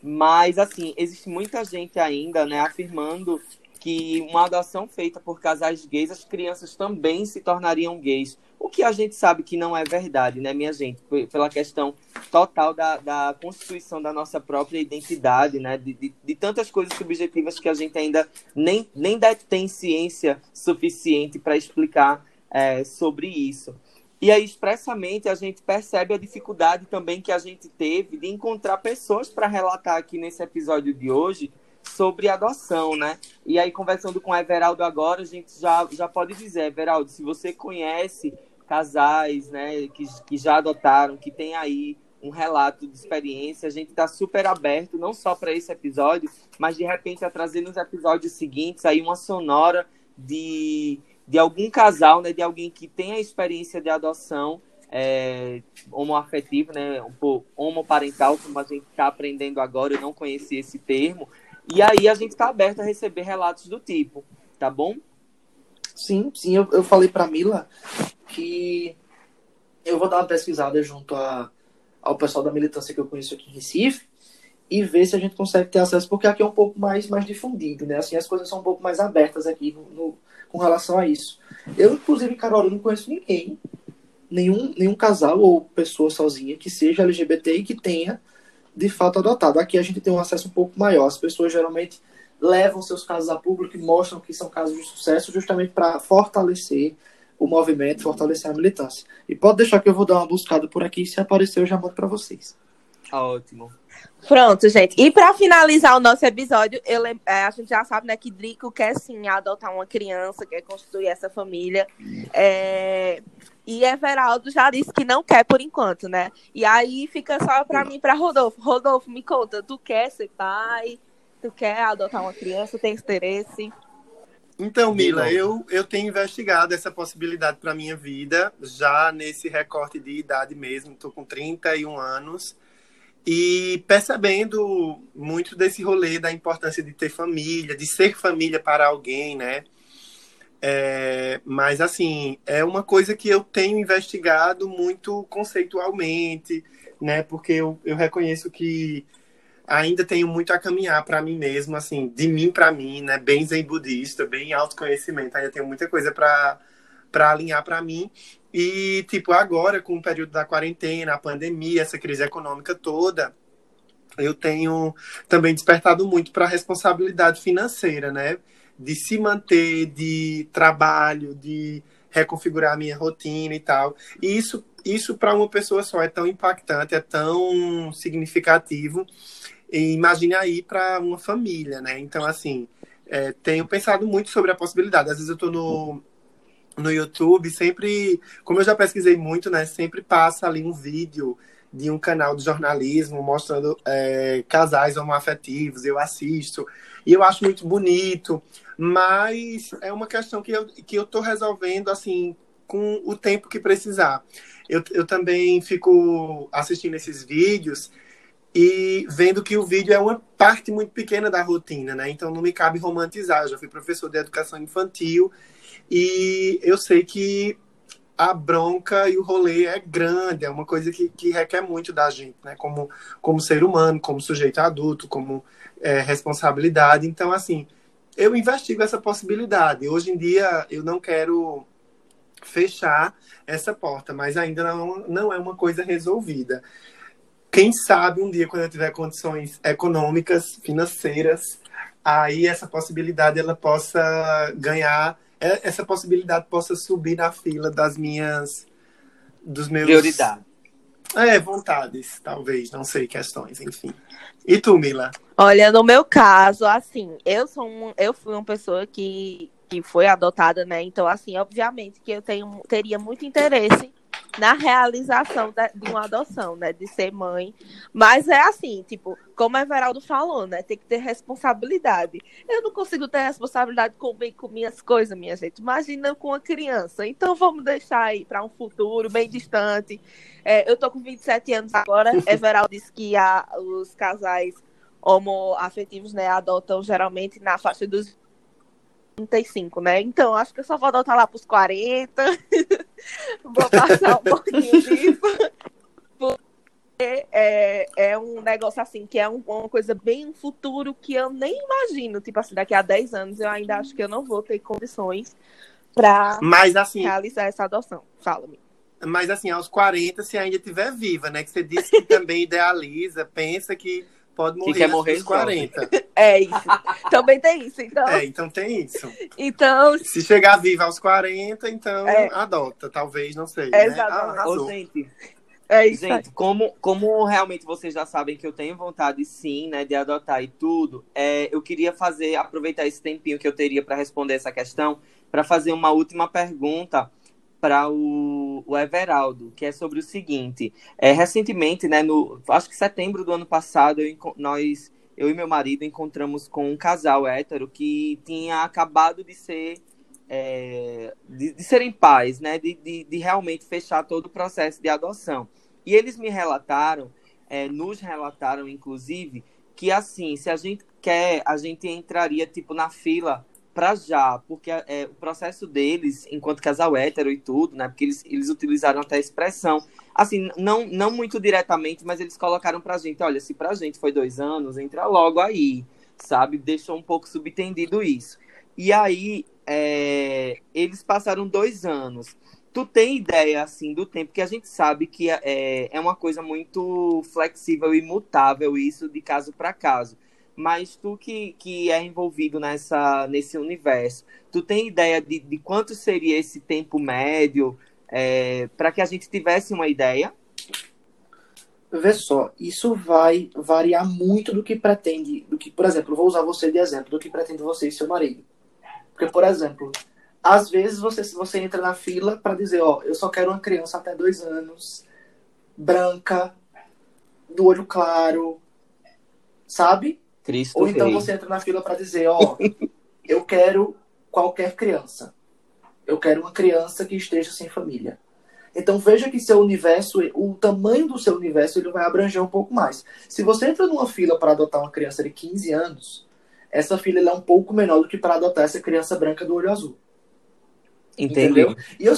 Mas, assim, existe muita gente ainda né, afirmando que uma adoção feita por casais gays, as crianças também se tornariam gays. O que a gente sabe que não é verdade, né, minha gente? Pela questão total da, da constituição da nossa própria identidade, né? De, de, de, tantas coisas subjetivas que a gente ainda nem, nem detém ciência suficiente para explicar é, sobre isso. E aí, expressamente, a gente percebe a dificuldade também que a gente teve de encontrar pessoas para relatar aqui nesse episódio de hoje sobre adoção, né? E aí, conversando com o Everaldo agora, a gente já, já pode dizer, Everaldo, se você conhece casais, né, que, que já adotaram, que tem aí um relato de experiência, a gente está super aberto, não só para esse episódio, mas de repente a trazer nos episódios seguintes aí uma sonora de de algum casal, né, de alguém que tem a experiência de adoção é, homoafetivo, né, homoparental, como a gente está aprendendo agora, eu não conhecia esse termo, e aí a gente está aberto a receber relatos do tipo, tá bom? Sim, sim, eu, eu falei para Mila que eu vou dar uma pesquisada junto a, ao pessoal da militância que eu conheço aqui em Recife e ver se a gente consegue ter acesso, porque aqui é um pouco mais, mais difundido, né? Assim, as coisas são um pouco mais abertas aqui no, no com relação a isso. Eu, inclusive, Carol, eu não conheço ninguém, nenhum, nenhum casal ou pessoa sozinha que seja LGBT e que tenha, de fato, adotado. Aqui a gente tem um acesso um pouco maior. As pessoas geralmente levam seus casos a público e mostram que são casos de sucesso justamente para fortalecer o movimento, fortalecer a militância. E pode deixar que eu vou dar uma buscada por aqui. Se aparecer, eu já mando para vocês. Ótimo. Pronto, gente. E para finalizar o nosso episódio, eu, é, a gente já sabe né, que Drico quer sim adotar uma criança, quer construir essa família. É... E Everaldo já disse que não quer por enquanto, né? E aí fica só para mim, para Rodolfo. Rodolfo, me conta, tu quer ser pai? Tu quer adotar uma criança? Tem interesse? Então, Mila, eu, eu tenho investigado essa possibilidade para minha vida, já nesse recorte de idade mesmo. Estou com 31 anos. E percebendo muito desse rolê da importância de ter família, de ser família para alguém, né? É, mas, assim, é uma coisa que eu tenho investigado muito conceitualmente, né? Porque eu, eu reconheço que ainda tenho muito a caminhar para mim mesmo, assim, de mim para mim, né? Bem zen budista, bem autoconhecimento. Ainda tenho muita coisa para alinhar para mim. E, tipo, agora, com o período da quarentena, a pandemia, essa crise econômica toda, eu tenho também despertado muito para a responsabilidade financeira, né? De se manter, de trabalho, de reconfigurar a minha rotina e tal. E isso, isso para uma pessoa só é tão impactante, é tão significativo. E imagine aí para uma família, né? Então, assim, é, tenho pensado muito sobre a possibilidade. Às vezes eu estou no, no YouTube, sempre, como eu já pesquisei muito, né, sempre passa ali um vídeo de um canal de jornalismo mostrando é, casais homoafetivos, eu assisto, e eu acho muito bonito, mas é uma questão que eu, que eu tô resolvendo, assim, com o tempo que precisar. Eu, eu também fico assistindo esses vídeos e vendo que o vídeo é uma parte muito pequena da rotina, né? Então não me cabe romantizar. Eu já fui professor de educação infantil e eu sei que a bronca e o rolê é grande, é uma coisa que, que requer muito da gente, né? Como, como ser humano, como sujeito adulto, como é, responsabilidade. Então, assim, eu investigo essa possibilidade. Hoje em dia, eu não quero fechar essa porta, mas ainda não, não é uma coisa resolvida. Quem sabe um dia, quando eu tiver condições econômicas, financeiras, aí essa possibilidade ela possa ganhar essa possibilidade possa subir na fila das minhas dos meus prioridade. É, vontades, talvez, não sei, questões, enfim. E tu, Mila? Olha, no meu caso, assim, eu sou um, eu fui uma pessoa que, que foi adotada, né? Então, assim, obviamente que eu tenho, teria muito interesse na realização de uma adoção, né? De ser mãe. Mas é assim, tipo, como a Everaldo falou, né? Tem que ter responsabilidade. Eu não consigo ter responsabilidade com, com minhas coisas, minha gente. Imagina com a criança. Então vamos deixar aí para um futuro bem distante. É, eu tô com 27 anos agora. Everaldo disse que a, os casais homoafetivos, né, adotam geralmente na faixa dos 35, né? Então, acho que eu só vou adotar lá pros 40. vou passar um pouquinho disso. Porque é, é um negócio assim, que é um, uma coisa bem futuro que eu nem imagino. Tipo assim, daqui a 10 anos eu ainda acho que eu não vou ter condições para assim, realizar essa adoção. Fala-me. Mas assim, aos 40, se ainda estiver viva, né? Que você disse que também idealiza, pensa que pode morrer, que quer morrer aos 40. É isso. Também tem isso, então. É, então tem isso. Então. Se chegar viva aos 40, então é. adota, talvez, não sei. Né? Exatamente. Né? Ah, Ô, gente. É isso gente, como, como realmente vocês já sabem que eu tenho vontade, sim, né, de adotar e tudo, é, eu queria fazer, aproveitar esse tempinho que eu teria para responder essa questão, para fazer uma última pergunta para o, o, Everaldo, que é sobre o seguinte. É, recentemente, né, no, acho que setembro do ano passado, eu, nós, eu e meu marido encontramos com um casal hétero que tinha acabado de ser. É, de, de, serem pais, né, de, de, de, realmente fechar todo o processo de adoção. E eles me relataram, é, nos relataram, inclusive, que assim, se a gente quer, a gente entraria tipo na fila para já, porque é, o processo deles, enquanto casal hétero e tudo, né? Porque eles, eles utilizaram até a expressão, assim, não, não muito diretamente, mas eles colocaram pra gente, olha, se pra gente foi dois anos, entra logo aí, sabe? Deixou um pouco subtendido isso. E aí, é, eles passaram dois anos. Tu tem ideia, assim, do tempo, que a gente sabe que é, é uma coisa muito flexível e mutável isso de caso para caso mas tu que, que é envolvido nessa, nesse universo, tu tem ideia de, de quanto seria esse tempo médio é, para que a gente tivesse uma ideia? Vê só, isso vai variar muito do que pretende, do que, por exemplo, vou usar você de exemplo, do que pretende você e seu marido. Porque, por exemplo, às vezes você, você entra na fila para dizer, ó, eu só quero uma criança até dois anos, branca, do olho claro, sabe? Cristo Ou então Rei. você entra na fila para dizer, ó, eu quero qualquer criança. Eu quero uma criança que esteja sem família. Então veja que seu universo, o tamanho do seu universo, ele vai abranger um pouco mais. Se você entra numa fila para adotar uma criança de 15 anos, essa fila é um pouco menor do que para adotar essa criança branca do olho azul. Entendeu? E eu,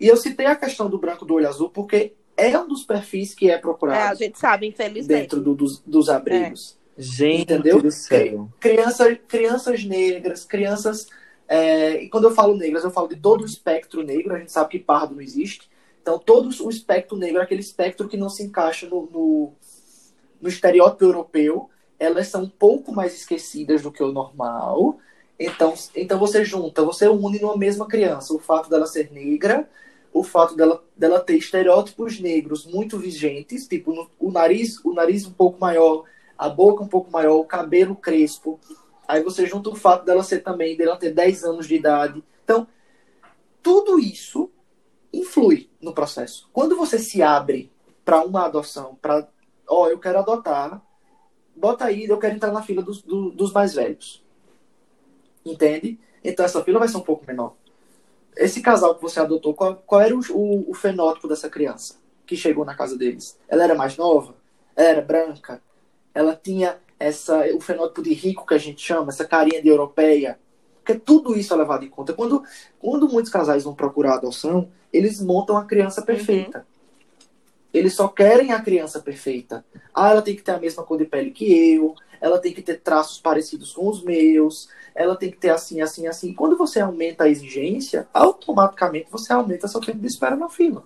e eu citei a questão do branco do olho azul porque é um dos perfis que é procurado. É, a gente sabe, infelizmente. Dentro do, dos, dos abrigos. É. Gente entendeu? do céu. Criança, crianças negras, crianças. É, e quando eu falo negras, eu falo de todo o espectro negro. A gente sabe que pardo não existe. Então, todo o espectro negro, aquele espectro que não se encaixa no, no, no estereótipo europeu, elas são um pouco mais esquecidas do que o normal. Então, então você junta, você une numa mesma criança o fato dela ser negra, o fato dela, dela ter estereótipos negros muito vigentes, tipo no, o nariz, o nariz um pouco maior, a boca um pouco maior, o cabelo crespo. Aí você junta o fato dela ser também, dela ter 10 anos de idade. Então, tudo isso influi no processo. Quando você se abre para uma adoção, para, ó, oh, eu quero adotar, bota aí, eu quero entrar na fila dos, do, dos mais velhos. Entende? Então essa fila vai ser um pouco menor. Esse casal que você adotou, qual, qual era o, o, o fenótipo dessa criança que chegou na casa deles? Ela era mais nova? era branca, ela tinha essa o fenótipo de rico que a gente chama, essa carinha de europeia, porque tudo isso é levado em conta. Quando, quando muitos casais vão procurar adoção, eles montam a criança perfeita. Uhum. Eles só querem a criança perfeita. Ah, ela tem que ter a mesma cor de pele que eu, ela tem que ter traços parecidos com os meus, ela tem que ter assim, assim, assim. Quando você aumenta a exigência, automaticamente você aumenta seu tempo de espera na fila.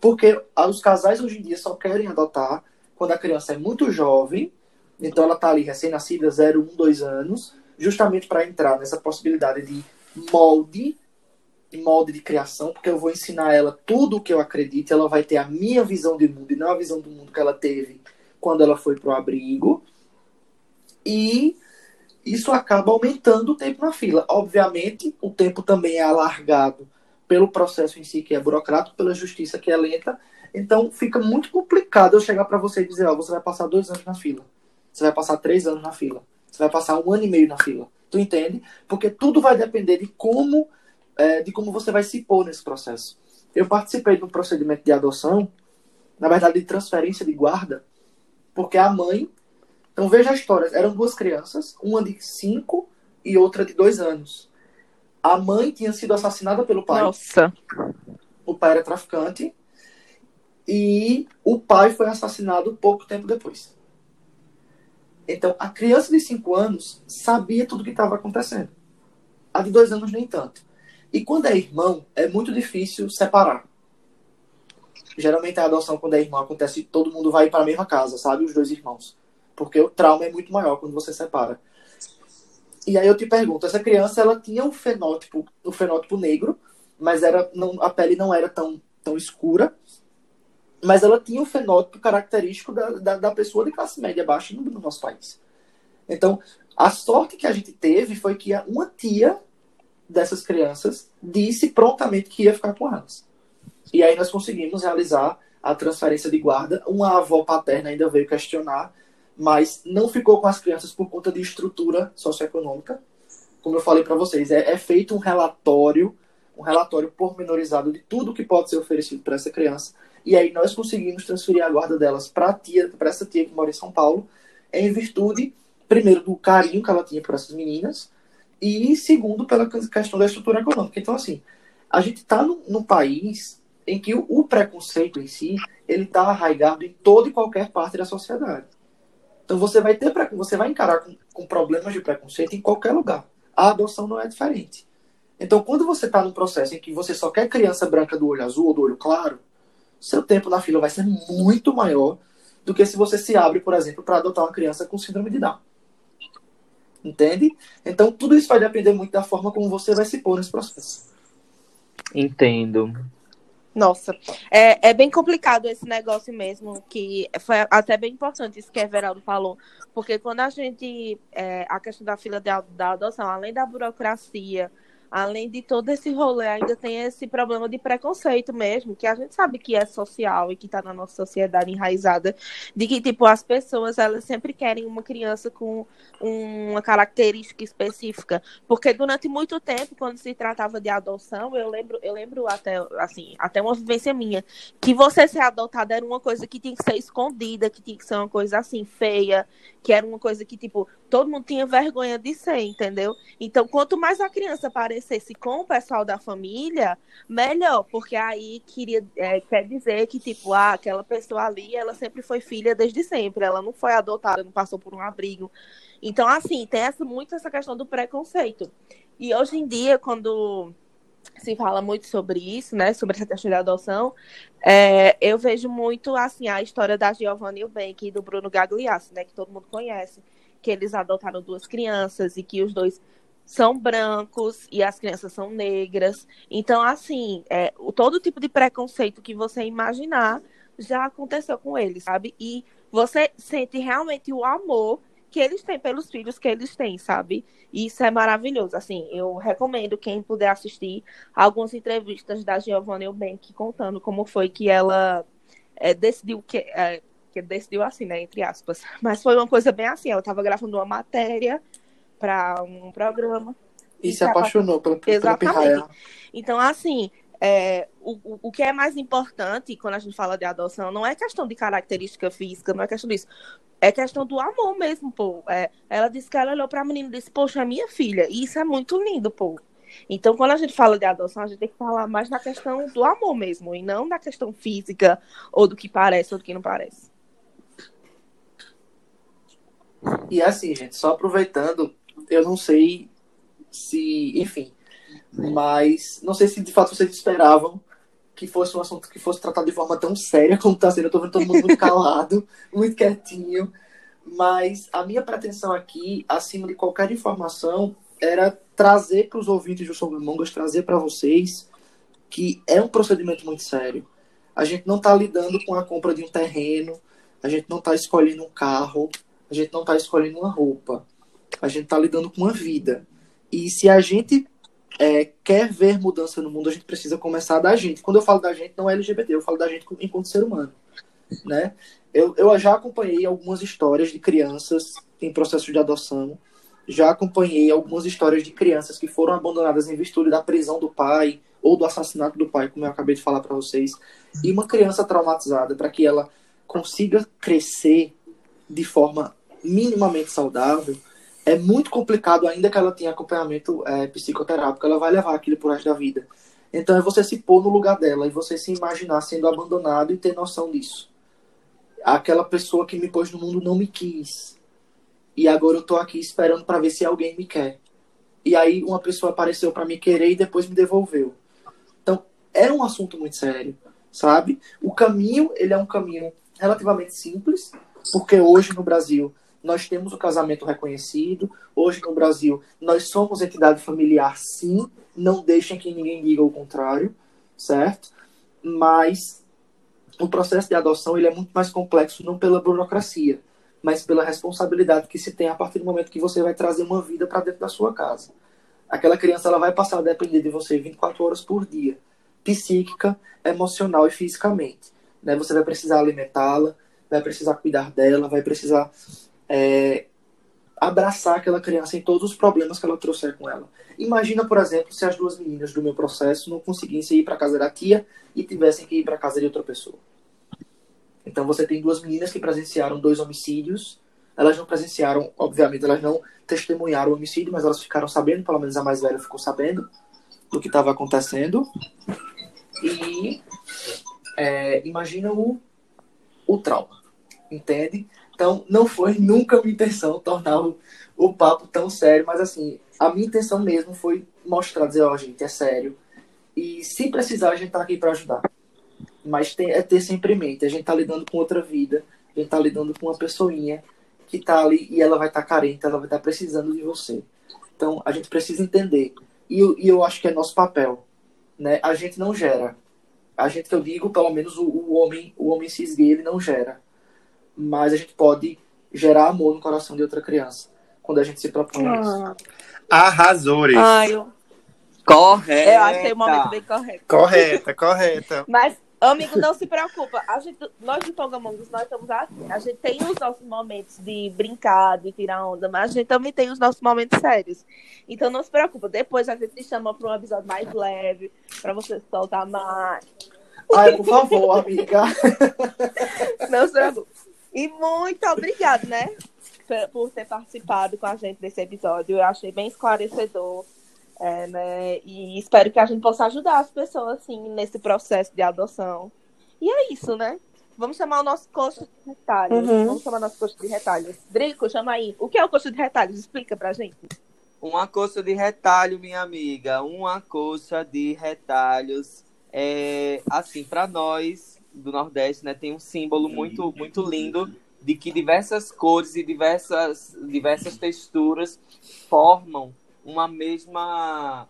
Porque os casais hoje em dia só querem adotar quando a criança é muito jovem, então ela está ali recém-nascida, 0, 1, 2 anos, justamente para entrar nessa possibilidade de molde, molde de criação, porque eu vou ensinar ela tudo o que eu acredito, ela vai ter a minha visão de mundo e não a visão do mundo que ela teve quando ela foi pro abrigo. E isso acaba aumentando o tempo na fila. Obviamente, o tempo também é alargado pelo processo em si, que é burocrático, pela justiça, que é lenta. Então, fica muito complicado eu chegar para você e dizer: ó, você vai passar dois anos na fila, você vai passar três anos na fila, você vai passar um ano e meio na fila. Tu entende? Porque tudo vai depender de como, é, de como você vai se pôr nesse processo. Eu participei de um procedimento de adoção, na verdade, de transferência de guarda, porque a mãe então veja a história. Eram duas crianças, uma de cinco e outra de dois anos. A mãe tinha sido assassinada pelo pai. Nossa. O pai era traficante. E o pai foi assassinado pouco tempo depois. Então, a criança de cinco anos sabia tudo o que estava acontecendo. A de dois anos, nem tanto. E quando é irmão, é muito difícil separar. Geralmente a adoção, quando é irmão, acontece todo mundo vai para a mesma casa, sabe? Os dois irmãos. Porque o trauma é muito maior quando você separa. E aí eu te pergunto, essa criança ela tinha um fenótipo, um fenótipo negro, mas era não, a pele não era tão, tão escura, mas ela tinha um fenótipo característico da, da, da pessoa de classe média baixa no, no nosso país. Então, a sorte que a gente teve foi que uma tia dessas crianças disse prontamente que ia ficar com elas. E aí nós conseguimos realizar a transferência de guarda. Uma avó paterna ainda veio questionar, mas não ficou com as crianças por conta de estrutura socioeconômica. Como eu falei para vocês, é, é, feito um relatório, um relatório pormenorizado de tudo que pode ser oferecido para essa criança. E aí nós conseguimos transferir a guarda delas para tia, para essa tia que mora em São Paulo, em virtude, primeiro, do carinho que ela tinha por essas meninas, e segundo, pela questão da estrutura econômica. Então, assim, a gente está num país em que o, o preconceito em si ele está arraigado em toda e qualquer parte da sociedade. Então você vai ter você vai encarar com, com problemas de preconceito em qualquer lugar. A adoção não é diferente. Então, quando você está num processo em que você só quer criança branca do olho azul ou do olho claro, seu tempo na fila vai ser muito maior do que se você se abre, por exemplo, para adotar uma criança com síndrome de Down. Entende? Então, tudo isso vai depender muito da forma como você vai se pôr nesse processo. Entendo. Nossa, é, é bem complicado esse negócio mesmo, que foi até bem importante isso que a Everaldo falou, porque quando a gente, é, a questão da fila de, da adoção, além da burocracia, além de todo esse rolê, ainda tem esse problema de preconceito mesmo, que a gente sabe que é social e que está na nossa sociedade enraizada, de que, tipo, as pessoas, elas sempre querem uma criança com uma característica específica, porque durante muito tempo, quando se tratava de adoção, eu lembro, eu lembro até, assim, até uma vivência minha, que você ser adotada era uma coisa que tinha que ser escondida, que tinha que ser uma coisa, assim, feia, que era uma coisa que, tipo, todo mundo tinha vergonha de ser, entendeu? Então, quanto mais a criança parecesse com o pessoal da família, melhor, porque aí queria, é, quer dizer que, tipo, ah, aquela pessoa ali, ela sempre foi filha desde sempre, ela não foi adotada, não passou por um abrigo. Então, assim, tem essa, muito essa questão do preconceito. E hoje em dia, quando se fala muito sobre isso, né? Sobre essa questão da adoção. É, eu vejo muito assim a história da Giovanna Eubank e do Bruno Gagliasso, né? Que todo mundo conhece, que eles adotaram duas crianças e que os dois são brancos e as crianças são negras. Então, assim, é, todo tipo de preconceito que você imaginar já aconteceu com eles, sabe? E você sente realmente o amor que eles têm pelos filhos que eles têm, sabe? Isso é maravilhoso. Assim, eu recomendo quem puder assistir algumas entrevistas da Giovanna Eubank contando como foi que ela é, decidiu que, é, que decidiu assim, né, entre aspas. Mas foi uma coisa bem assim. Ela estava gravando uma matéria para um programa. E, e se apaixonou pela, pela Exatamente. Então, assim, é, o, o que é mais importante quando a gente fala de adoção não é questão de característica física, não é questão disso. É questão do amor mesmo, pô. É, ela disse que ela olhou pra menina e disse, poxa, é minha filha. E isso é muito lindo, pô. Então, quando a gente fala de adoção, a gente tem que falar mais na questão do amor mesmo, e não na questão física, ou do que parece, ou do que não parece. E assim, gente, só aproveitando, eu não sei se, enfim, mas não sei se de fato vocês esperavam que fosse um assunto que fosse tratado de forma tão séria como está sendo. Eu tô vendo todo mundo muito calado, muito quietinho. Mas a minha pretensão aqui, acima de qualquer informação, era trazer para os ouvintes do Sobre Mongas, trazer para vocês que é um procedimento muito sério. A gente não está lidando com a compra de um terreno, a gente não está escolhendo um carro, a gente não está escolhendo uma roupa. A gente está lidando com uma vida. E se a gente é, quer ver mudança no mundo, a gente precisa começar da gente. Quando eu falo da gente, não é LGBT, eu falo da gente enquanto ser humano. Né? Eu, eu já acompanhei algumas histórias de crianças em processo de adoção, já acompanhei algumas histórias de crianças que foram abandonadas em virtude da prisão do pai ou do assassinato do pai, como eu acabei de falar para vocês, e uma criança traumatizada para que ela consiga crescer de forma minimamente saudável, é muito complicado, ainda que ela tenha acompanhamento é, psicoterápico, ela vai levar aquilo por resto da vida. Então é você se pôr no lugar dela e você se imaginar sendo abandonado e ter noção disso. Aquela pessoa que me pôs no mundo não me quis. E agora eu tô aqui esperando para ver se alguém me quer. E aí uma pessoa apareceu para me querer e depois me devolveu. Então é um assunto muito sério, sabe? O caminho, ele é um caminho relativamente simples, porque hoje no Brasil nós temos o casamento reconhecido. Hoje no Brasil, nós somos entidade familiar, sim. Não deixem que ninguém diga o contrário, certo? Mas o processo de adoção ele é muito mais complexo, não pela burocracia, mas pela responsabilidade que se tem a partir do momento que você vai trazer uma vida para dentro da sua casa. Aquela criança ela vai passar a depender de você 24 horas por dia, psíquica, emocional e fisicamente. Né? Você vai precisar alimentá-la, vai precisar cuidar dela, vai precisar é, abraçar aquela criança em todos os problemas que ela trouxer com ela. Imagina, por exemplo, se as duas meninas do meu processo não conseguissem ir para casa da tia e tivessem que ir para casa de outra pessoa. Então você tem duas meninas que presenciaram dois homicídios. Elas não presenciaram, obviamente, elas não testemunharam o homicídio, mas elas ficaram sabendo, pelo menos a mais velha ficou sabendo do que estava acontecendo. E é, imagina o, o trauma, entende? Então, não foi nunca minha intenção tornar o, o papo tão sério, mas assim, a minha intenção mesmo foi mostrar, dizer, ó, oh, gente, é sério. E se precisar, a gente tá aqui para ajudar. Mas tem, é ter sempre em mente, a gente tá lidando com outra vida, a gente tá lidando com uma pessoinha que tá ali e ela vai estar tá carente, ela vai estar tá precisando de você. Então, a gente precisa entender. E, e eu acho que é nosso papel. Né? A gente não gera. A gente que eu digo, pelo menos o, o homem, o homem cis gay, ele não gera mas a gente pode gerar amor no coração de outra criança quando a gente se propõe ah. isso. Arrasores. Ai, eu... Correta. Eu achei o momento bem correto. Correta, correta. Mas, amigo, não se preocupa. A gente, nós de Tongamongas, nós estamos assim. A gente tem os nossos momentos de brincar, de tirar onda, mas a gente também tem os nossos momentos sérios. Então não se preocupa. Depois a gente te chama para um episódio mais leve, para você soltar mais. Ai, por favor, amiga. Não se preocupe. E muito obrigado, né? Por ter participado com a gente desse episódio. Eu achei bem esclarecedor. É, né? E espero que a gente possa ajudar as pessoas, assim, nesse processo de adoção. E é isso, né? Vamos chamar o nosso coxo de retalhos. Uhum. Vamos chamar o nosso coxo de retalhos. Drico, chama aí. O que é o coxo de retalhos? Explica pra gente. Uma coxa de retalho, minha amiga. Uma coxa de retalhos. É, assim, para nós, do Nordeste, né, tem um símbolo muito, muito lindo de que diversas cores e diversas, diversas texturas formam uma mesma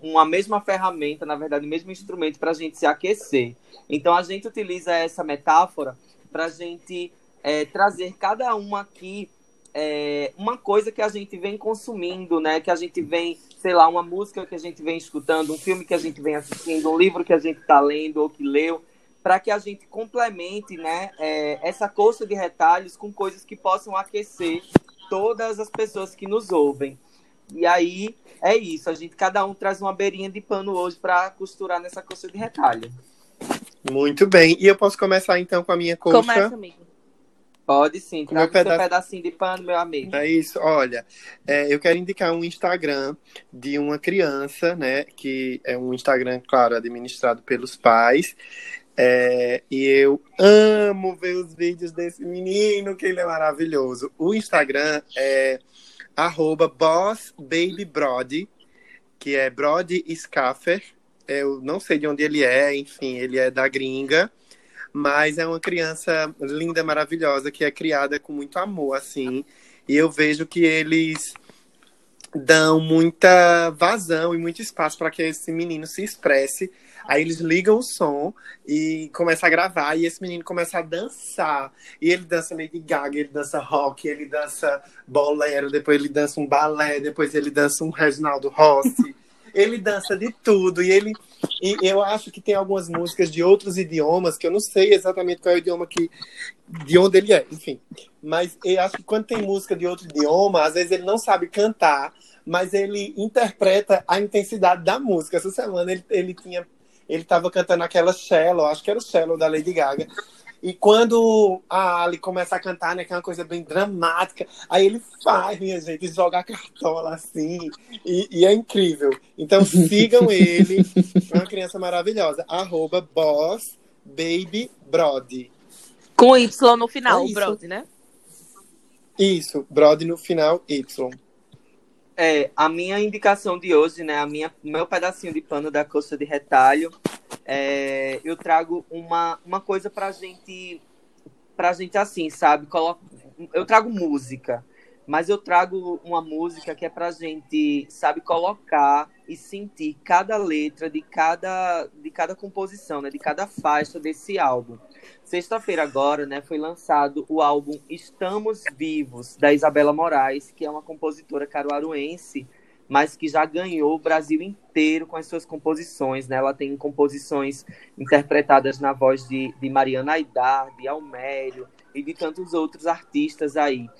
uma mesma ferramenta, na verdade, o mesmo instrumento para a gente se aquecer. Então a gente utiliza essa metáfora para a gente é, trazer cada um aqui é, uma coisa que a gente vem consumindo, né? Que a gente vem, sei lá, uma música que a gente vem escutando, um filme que a gente vem assistindo, um livro que a gente está lendo ou que leu para que a gente complemente né, é, essa coxa de retalhos com coisas que possam aquecer todas as pessoas que nos ouvem. E aí é isso, a gente cada um traz uma beirinha de pano hoje para costurar nessa coxa de retalho. Muito bem. E eu posso começar então com a minha coxa? Começa, amigo. Pode sim, meu traga o seu peda- pedacinho de pano, meu amigo. É isso, olha, é, eu quero indicar um Instagram de uma criança, né? Que é um Instagram, claro, administrado pelos pais. É, e eu amo ver os vídeos desse menino, que ele é maravilhoso. O Instagram é arroba bossbabybrody, que é Brody Scaffer. Eu não sei de onde ele é, enfim, ele é da gringa. Mas é uma criança linda, maravilhosa, que é criada com muito amor, assim. E eu vejo que eles dão muita vazão e muito espaço para que esse menino se expresse. Aí eles ligam o som e começa a gravar, e esse menino começa a dançar. E ele dança Lady Gaga, ele dança rock, ele dança bolero, depois ele dança um balé, depois ele dança um Reginaldo Rossi. ele dança de tudo, e ele e eu acho que tem algumas músicas de outros idiomas que eu não sei exatamente qual é o idioma que de onde ele é, enfim. Mas eu acho que quando tem música de outro idioma, às vezes ele não sabe cantar, mas ele interpreta a intensidade da música. Essa semana ele, ele tinha ele estava cantando aquela Shallow, acho que era o Shallow da Lady Gaga. E quando a Ali começa a cantar, né, que é uma coisa bem dramática, aí ele faz, minha gente, joga a cartola assim, e, e é incrível. Então sigam ele, é uma criança maravilhosa. Arroba Boss Baby Brody. Com Y no final, É. Brody, né? Isso, Brody no final, Y. É, a minha indicação de hoje, né, a minha, meu pedacinho de pano da coxa de retalho, é, eu trago uma, uma coisa pra gente, pra gente assim, sabe? Colo- Eu trago música, mas eu trago uma música que é pra gente, sabe, colocar e sentir cada letra de cada, de cada composição, né, de cada faixa desse álbum. Sexta-feira agora, né, foi lançado o álbum Estamos Vivos, da Isabela Moraes, que é uma compositora caruaruense, mas que já ganhou o Brasil inteiro com as suas composições, né? Ela tem composições interpretadas na voz de, de Mariana Aidar, de Almério e de tantos outros artistas aí.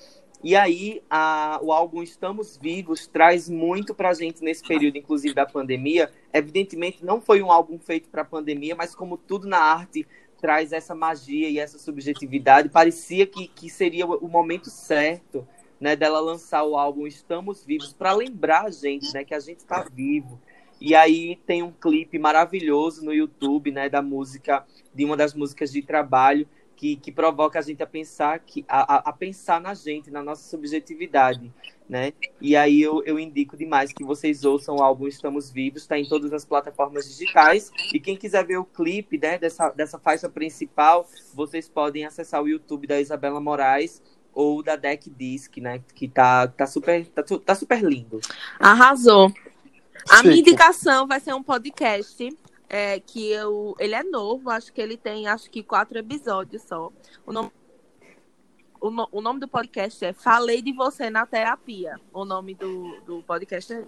E aí, a- o álbum Estamos Vivos traz muito pra gente nesse período, inclusive da pandemia. Evidentemente, não foi um álbum feito para a pandemia, mas como tudo na arte traz essa magia e essa subjetividade, parecia que, que seria o momento certo né, dela lançar o álbum Estamos Vivos para lembrar a gente, né, que a gente está vivo. E aí tem um clipe maravilhoso no YouTube, né, da música, de uma das músicas de trabalho que, que provoca a gente a pensar que a, a, pensar na gente, na nossa subjetividade, né? E aí eu, eu indico demais que vocês ouçam o álbum Estamos Vivos, está em todas as plataformas digitais. E quem quiser ver o clipe, né, dessa, dessa faixa principal, vocês podem acessar o YouTube da Isabela Moraes ou da Deck Disc, né? Que tá, tá, super, tá, tá super lindo. Arrasou. A minha indicação vai ser um podcast é, que eu. Ele é novo, acho que ele tem acho que quatro episódios só. O nome, o, no- o nome do podcast é Falei de Você na Terapia. O nome do, do podcast é.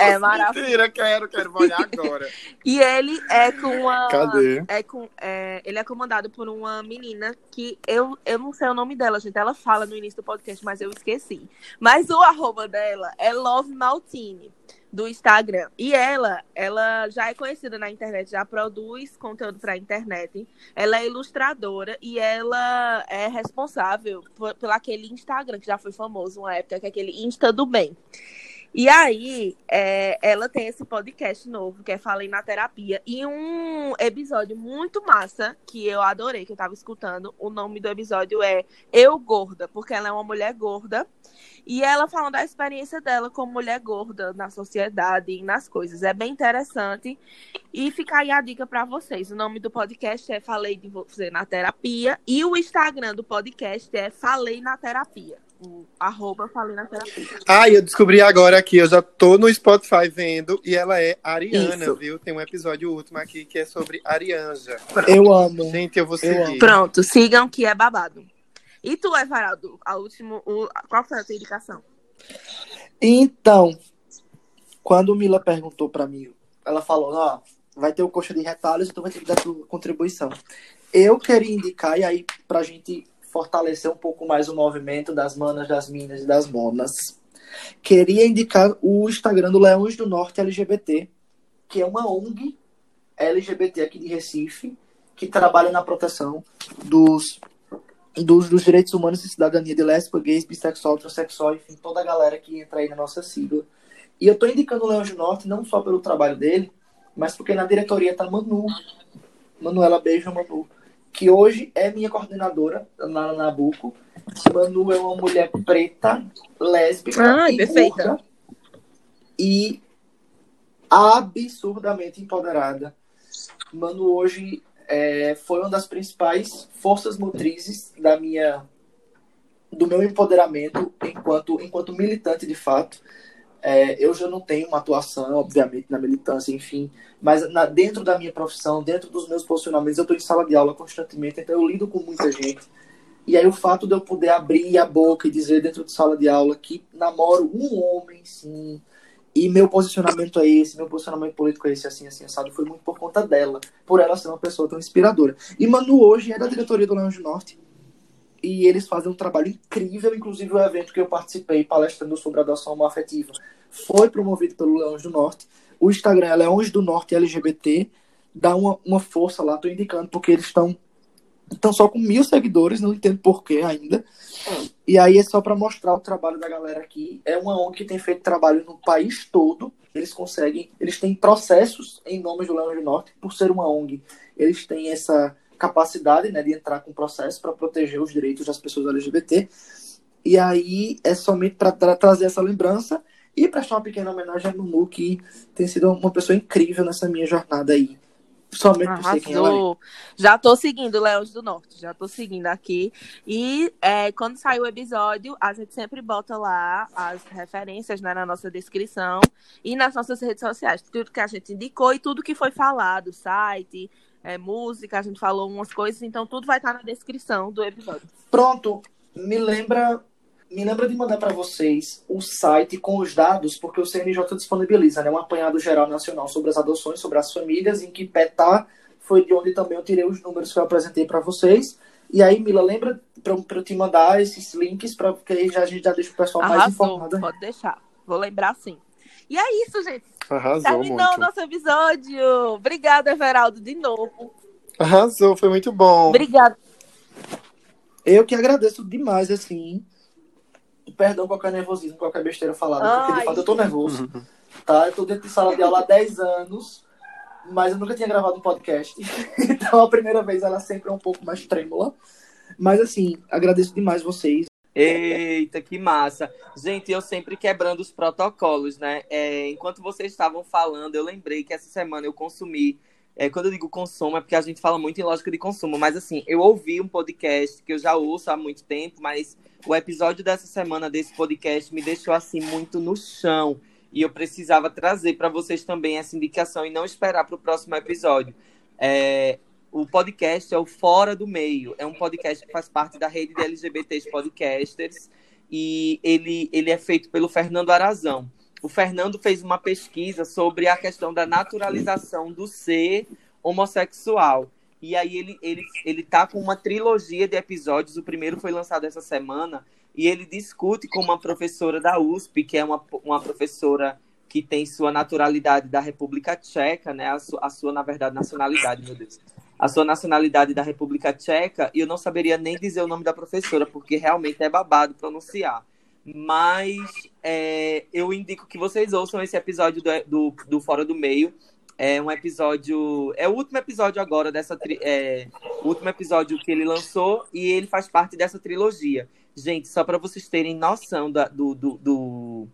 É maravilhoso. Mentira, quero, quero olhar agora. E ele é com uma. Cadê? É com, é, ele é comandado por uma menina que eu, eu não sei o nome dela, gente. Ela fala no início do podcast, mas eu esqueci. Mas o arroba dela é Love Maltini, do Instagram. E ela, ela já é conhecida na internet, já produz conteúdo pra internet. Ela é ilustradora e ela é responsável por, por aquele Instagram que já foi famoso uma época, que é aquele Insta do Bem. E aí, é, ela tem esse podcast novo, que é Falei na Terapia, e um episódio muito massa, que eu adorei, que eu tava escutando. O nome do episódio é Eu Gorda, porque ela é uma mulher gorda, e ela falando da experiência dela como mulher gorda na sociedade e nas coisas. É bem interessante. E fica aí a dica pra vocês. O nome do podcast é Falei de Você na Terapia, e o Instagram do podcast é Falei na Terapia. O arroba Falei na Terapia. Ah, e eu descobri agora aqui, eu já tô no Spotify vendo, e ela é Ariana, Isso. viu? Tem um episódio último aqui que é sobre Arianja. Eu amo. Gente, eu vou Eu amo. seguir. Pronto, sigam que é babado. E tu, Everaldo, a último, o, qual foi a tua indicação? Então, quando Mila perguntou pra mim, ela falou, ó, vai ter o coxa de retalhos, então vai ter que dar tua contribuição. Eu queria indicar, e aí, pra gente fortalecer um pouco mais o movimento das manas, das minas e das monas, Queria indicar o Instagram do Leões do Norte LGBT, que é uma ONG LGBT aqui de Recife, que trabalha na proteção dos, dos, dos direitos humanos e cidadania de lésbica, gays, bissexual, transexual, enfim, toda a galera que entra aí na nossa sigla. E eu tô indicando o Leões do Norte não só pelo trabalho dele, mas porque na diretoria tá Manu, Manuela Beijo Manu, que hoje é minha coordenadora na Nabuco. Manu é uma mulher preta, lésbica Ai, e perfeita. gorda, e absurdamente empoderada. Manu hoje é, foi uma das principais forças motrizes da minha do meu empoderamento enquanto enquanto militante de fato. É, eu já não tenho uma atuação, obviamente, na militância, enfim, mas na- dentro da minha profissão, dentro dos meus posicionamentos, eu estou em sala de aula constantemente, então eu lido com muita gente. E aí o fato de eu poder abrir a boca e dizer dentro de sala de aula que namoro um homem, sim, e meu posicionamento é esse, meu posicionamento político é esse, assim, assim, assado, foi muito por conta dela, por ela ser uma pessoa tão inspiradora. E Manu hoje é da diretoria do Leão do Norte, e eles fazem um trabalho incrível, inclusive o evento que eu participei palestrando sobre adoção homoafetiva foi promovido pelo Leões do Norte. O Instagram é Leões do Norte LGBT, dá uma, uma força lá, tô indicando, porque eles estão estão só com mil seguidores, não entendo porquê ainda. E aí é só para mostrar o trabalho da galera aqui. É uma ONG que tem feito trabalho no país todo. Eles conseguem, eles têm processos em nome do Leão do Norte, por ser uma ONG. Eles têm essa capacidade né, de entrar com processo para proteger os direitos das pessoas LGBT. E aí é somente para trazer essa lembrança e prestar uma pequena homenagem a Manu, que tem sido uma pessoa incrível nessa minha jornada aí. Somente quem ela é. Arrasou. Já tô seguindo Leões do Norte, já tô seguindo aqui. E é, quando sair o episódio, a gente sempre bota lá as referências né, na nossa descrição e nas nossas redes sociais. Tudo que a gente indicou e tudo que foi falado, site, é, música, a gente falou umas coisas, então tudo vai estar na descrição do episódio. Pronto, me lembra, me lembra de mandar para vocês o site com os dados, porque o CNJ disponibiliza, né, um apanhado geral nacional sobre as adoções, sobre as famílias, em que PETA foi de onde também eu tirei os números que eu apresentei para vocês. E aí, Mila, lembra para eu te mandar esses links para que aí já, a gente já deixa o pessoal mais Arrasou, informado. né? pode deixar. Vou lembrar sim. E é isso, gente. Arrasou Terminou o muito. nosso episódio. Obrigada, Everaldo, de novo. Arrasou, foi muito bom. Obrigada. Eu que agradeço demais, assim. Perdão qualquer nervosismo, qualquer besteira falada, porque Ai. de fato eu tô nervoso. Tá? Eu tô dentro de sala de aula há 10 anos, mas eu nunca tinha gravado um podcast. Então a primeira vez ela sempre é um pouco mais trêmula. Mas assim, agradeço demais vocês. Eita, que massa. Gente, eu sempre quebrando os protocolos, né? É, enquanto vocês estavam falando, eu lembrei que essa semana eu consumi. É, quando eu digo consumo, é porque a gente fala muito em lógica de consumo, mas assim, eu ouvi um podcast que eu já ouço há muito tempo, mas o episódio dessa semana desse podcast me deixou assim muito no chão. E eu precisava trazer para vocês também essa indicação e não esperar para o próximo episódio. É, o podcast é o Fora do Meio. É um podcast que faz parte da rede de LGBTs Podcasters. E ele, ele é feito pelo Fernando Arazão. O Fernando fez uma pesquisa sobre a questão da naturalização do ser homossexual. E aí ele, ele, ele tá com uma trilogia de episódios. O primeiro foi lançado essa semana. E ele discute com uma professora da USP, que é uma, uma professora que tem sua naturalidade da República Tcheca, né? A, su, a sua, na verdade, nacionalidade, meu Deus. A sua nacionalidade da República Tcheca, e eu não saberia nem dizer o nome da professora, porque realmente é babado pronunciar. Mas é, eu indico que vocês ouçam esse episódio do, do, do Fora do Meio. É um episódio. É o último episódio agora dessa. Tri, é, último episódio que ele lançou, e ele faz parte dessa trilogia. Gente, só para vocês terem noção da, do, do, do,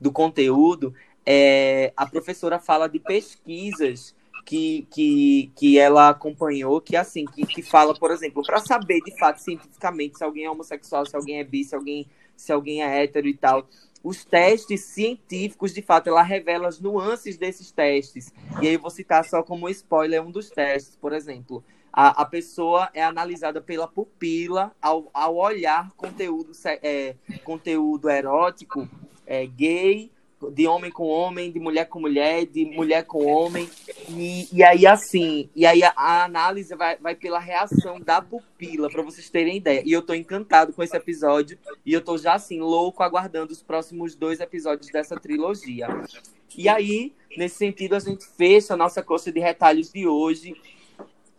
do conteúdo, é, a professora fala de pesquisas que, que, que ela acompanhou, que assim, que, que fala, por exemplo, para saber de fato cientificamente se alguém é homossexual, se alguém é bi, se alguém, se alguém é hétero e tal. Os testes científicos, de fato, ela revela as nuances desses testes. E aí eu vou citar só como spoiler um dos testes, por exemplo. A, a pessoa é analisada pela pupila ao, ao olhar conteúdo, é, conteúdo erótico, é, gay, de homem com homem, de mulher com mulher, de mulher com homem. E, e aí, assim, e aí a, a análise vai, vai pela reação da pupila, para vocês terem ideia. E eu tô encantado com esse episódio. E eu tô já, assim, louco aguardando os próximos dois episódios dessa trilogia. E aí, nesse sentido, a gente fecha a nossa coxa de retalhos de hoje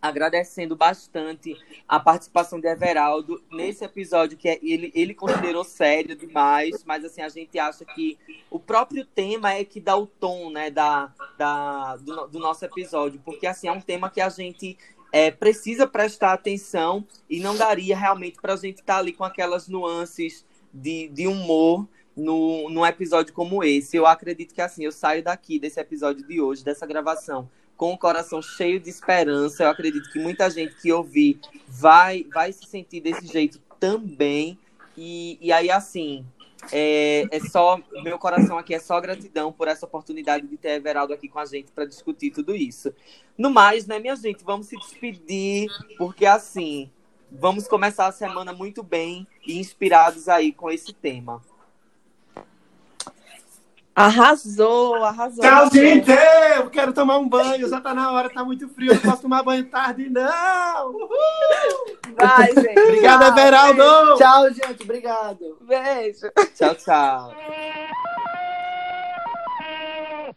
agradecendo bastante a participação de Everaldo nesse episódio que é, ele, ele considerou sério demais, mas assim a gente acha que o próprio tema é que dá o tom, né, da, da do, do nosso episódio, porque assim é um tema que a gente é, precisa prestar atenção e não daria realmente para a gente estar tá ali com aquelas nuances de, de humor no, num episódio como esse. Eu acredito que assim eu saio daqui desse episódio de hoje, dessa gravação com o coração cheio de esperança. Eu acredito que muita gente que ouvir vai, vai se sentir desse jeito também. E, e aí, assim, é, é só. Meu coração aqui é só gratidão por essa oportunidade de ter Everaldo aqui com a gente para discutir tudo isso. No mais, né, minha gente, vamos se despedir, porque assim, vamos começar a semana muito bem e inspirados aí com esse tema. Arrasou, arrasou. Tchau, gente! Eu quero tomar um banho, já tá na hora, tá muito frio, não posso tomar banho tarde, não! Uhul! Vai, gente. Obrigado, Everaldo! Tchau, gente. Obrigado. Beijo. Tchau, tchau.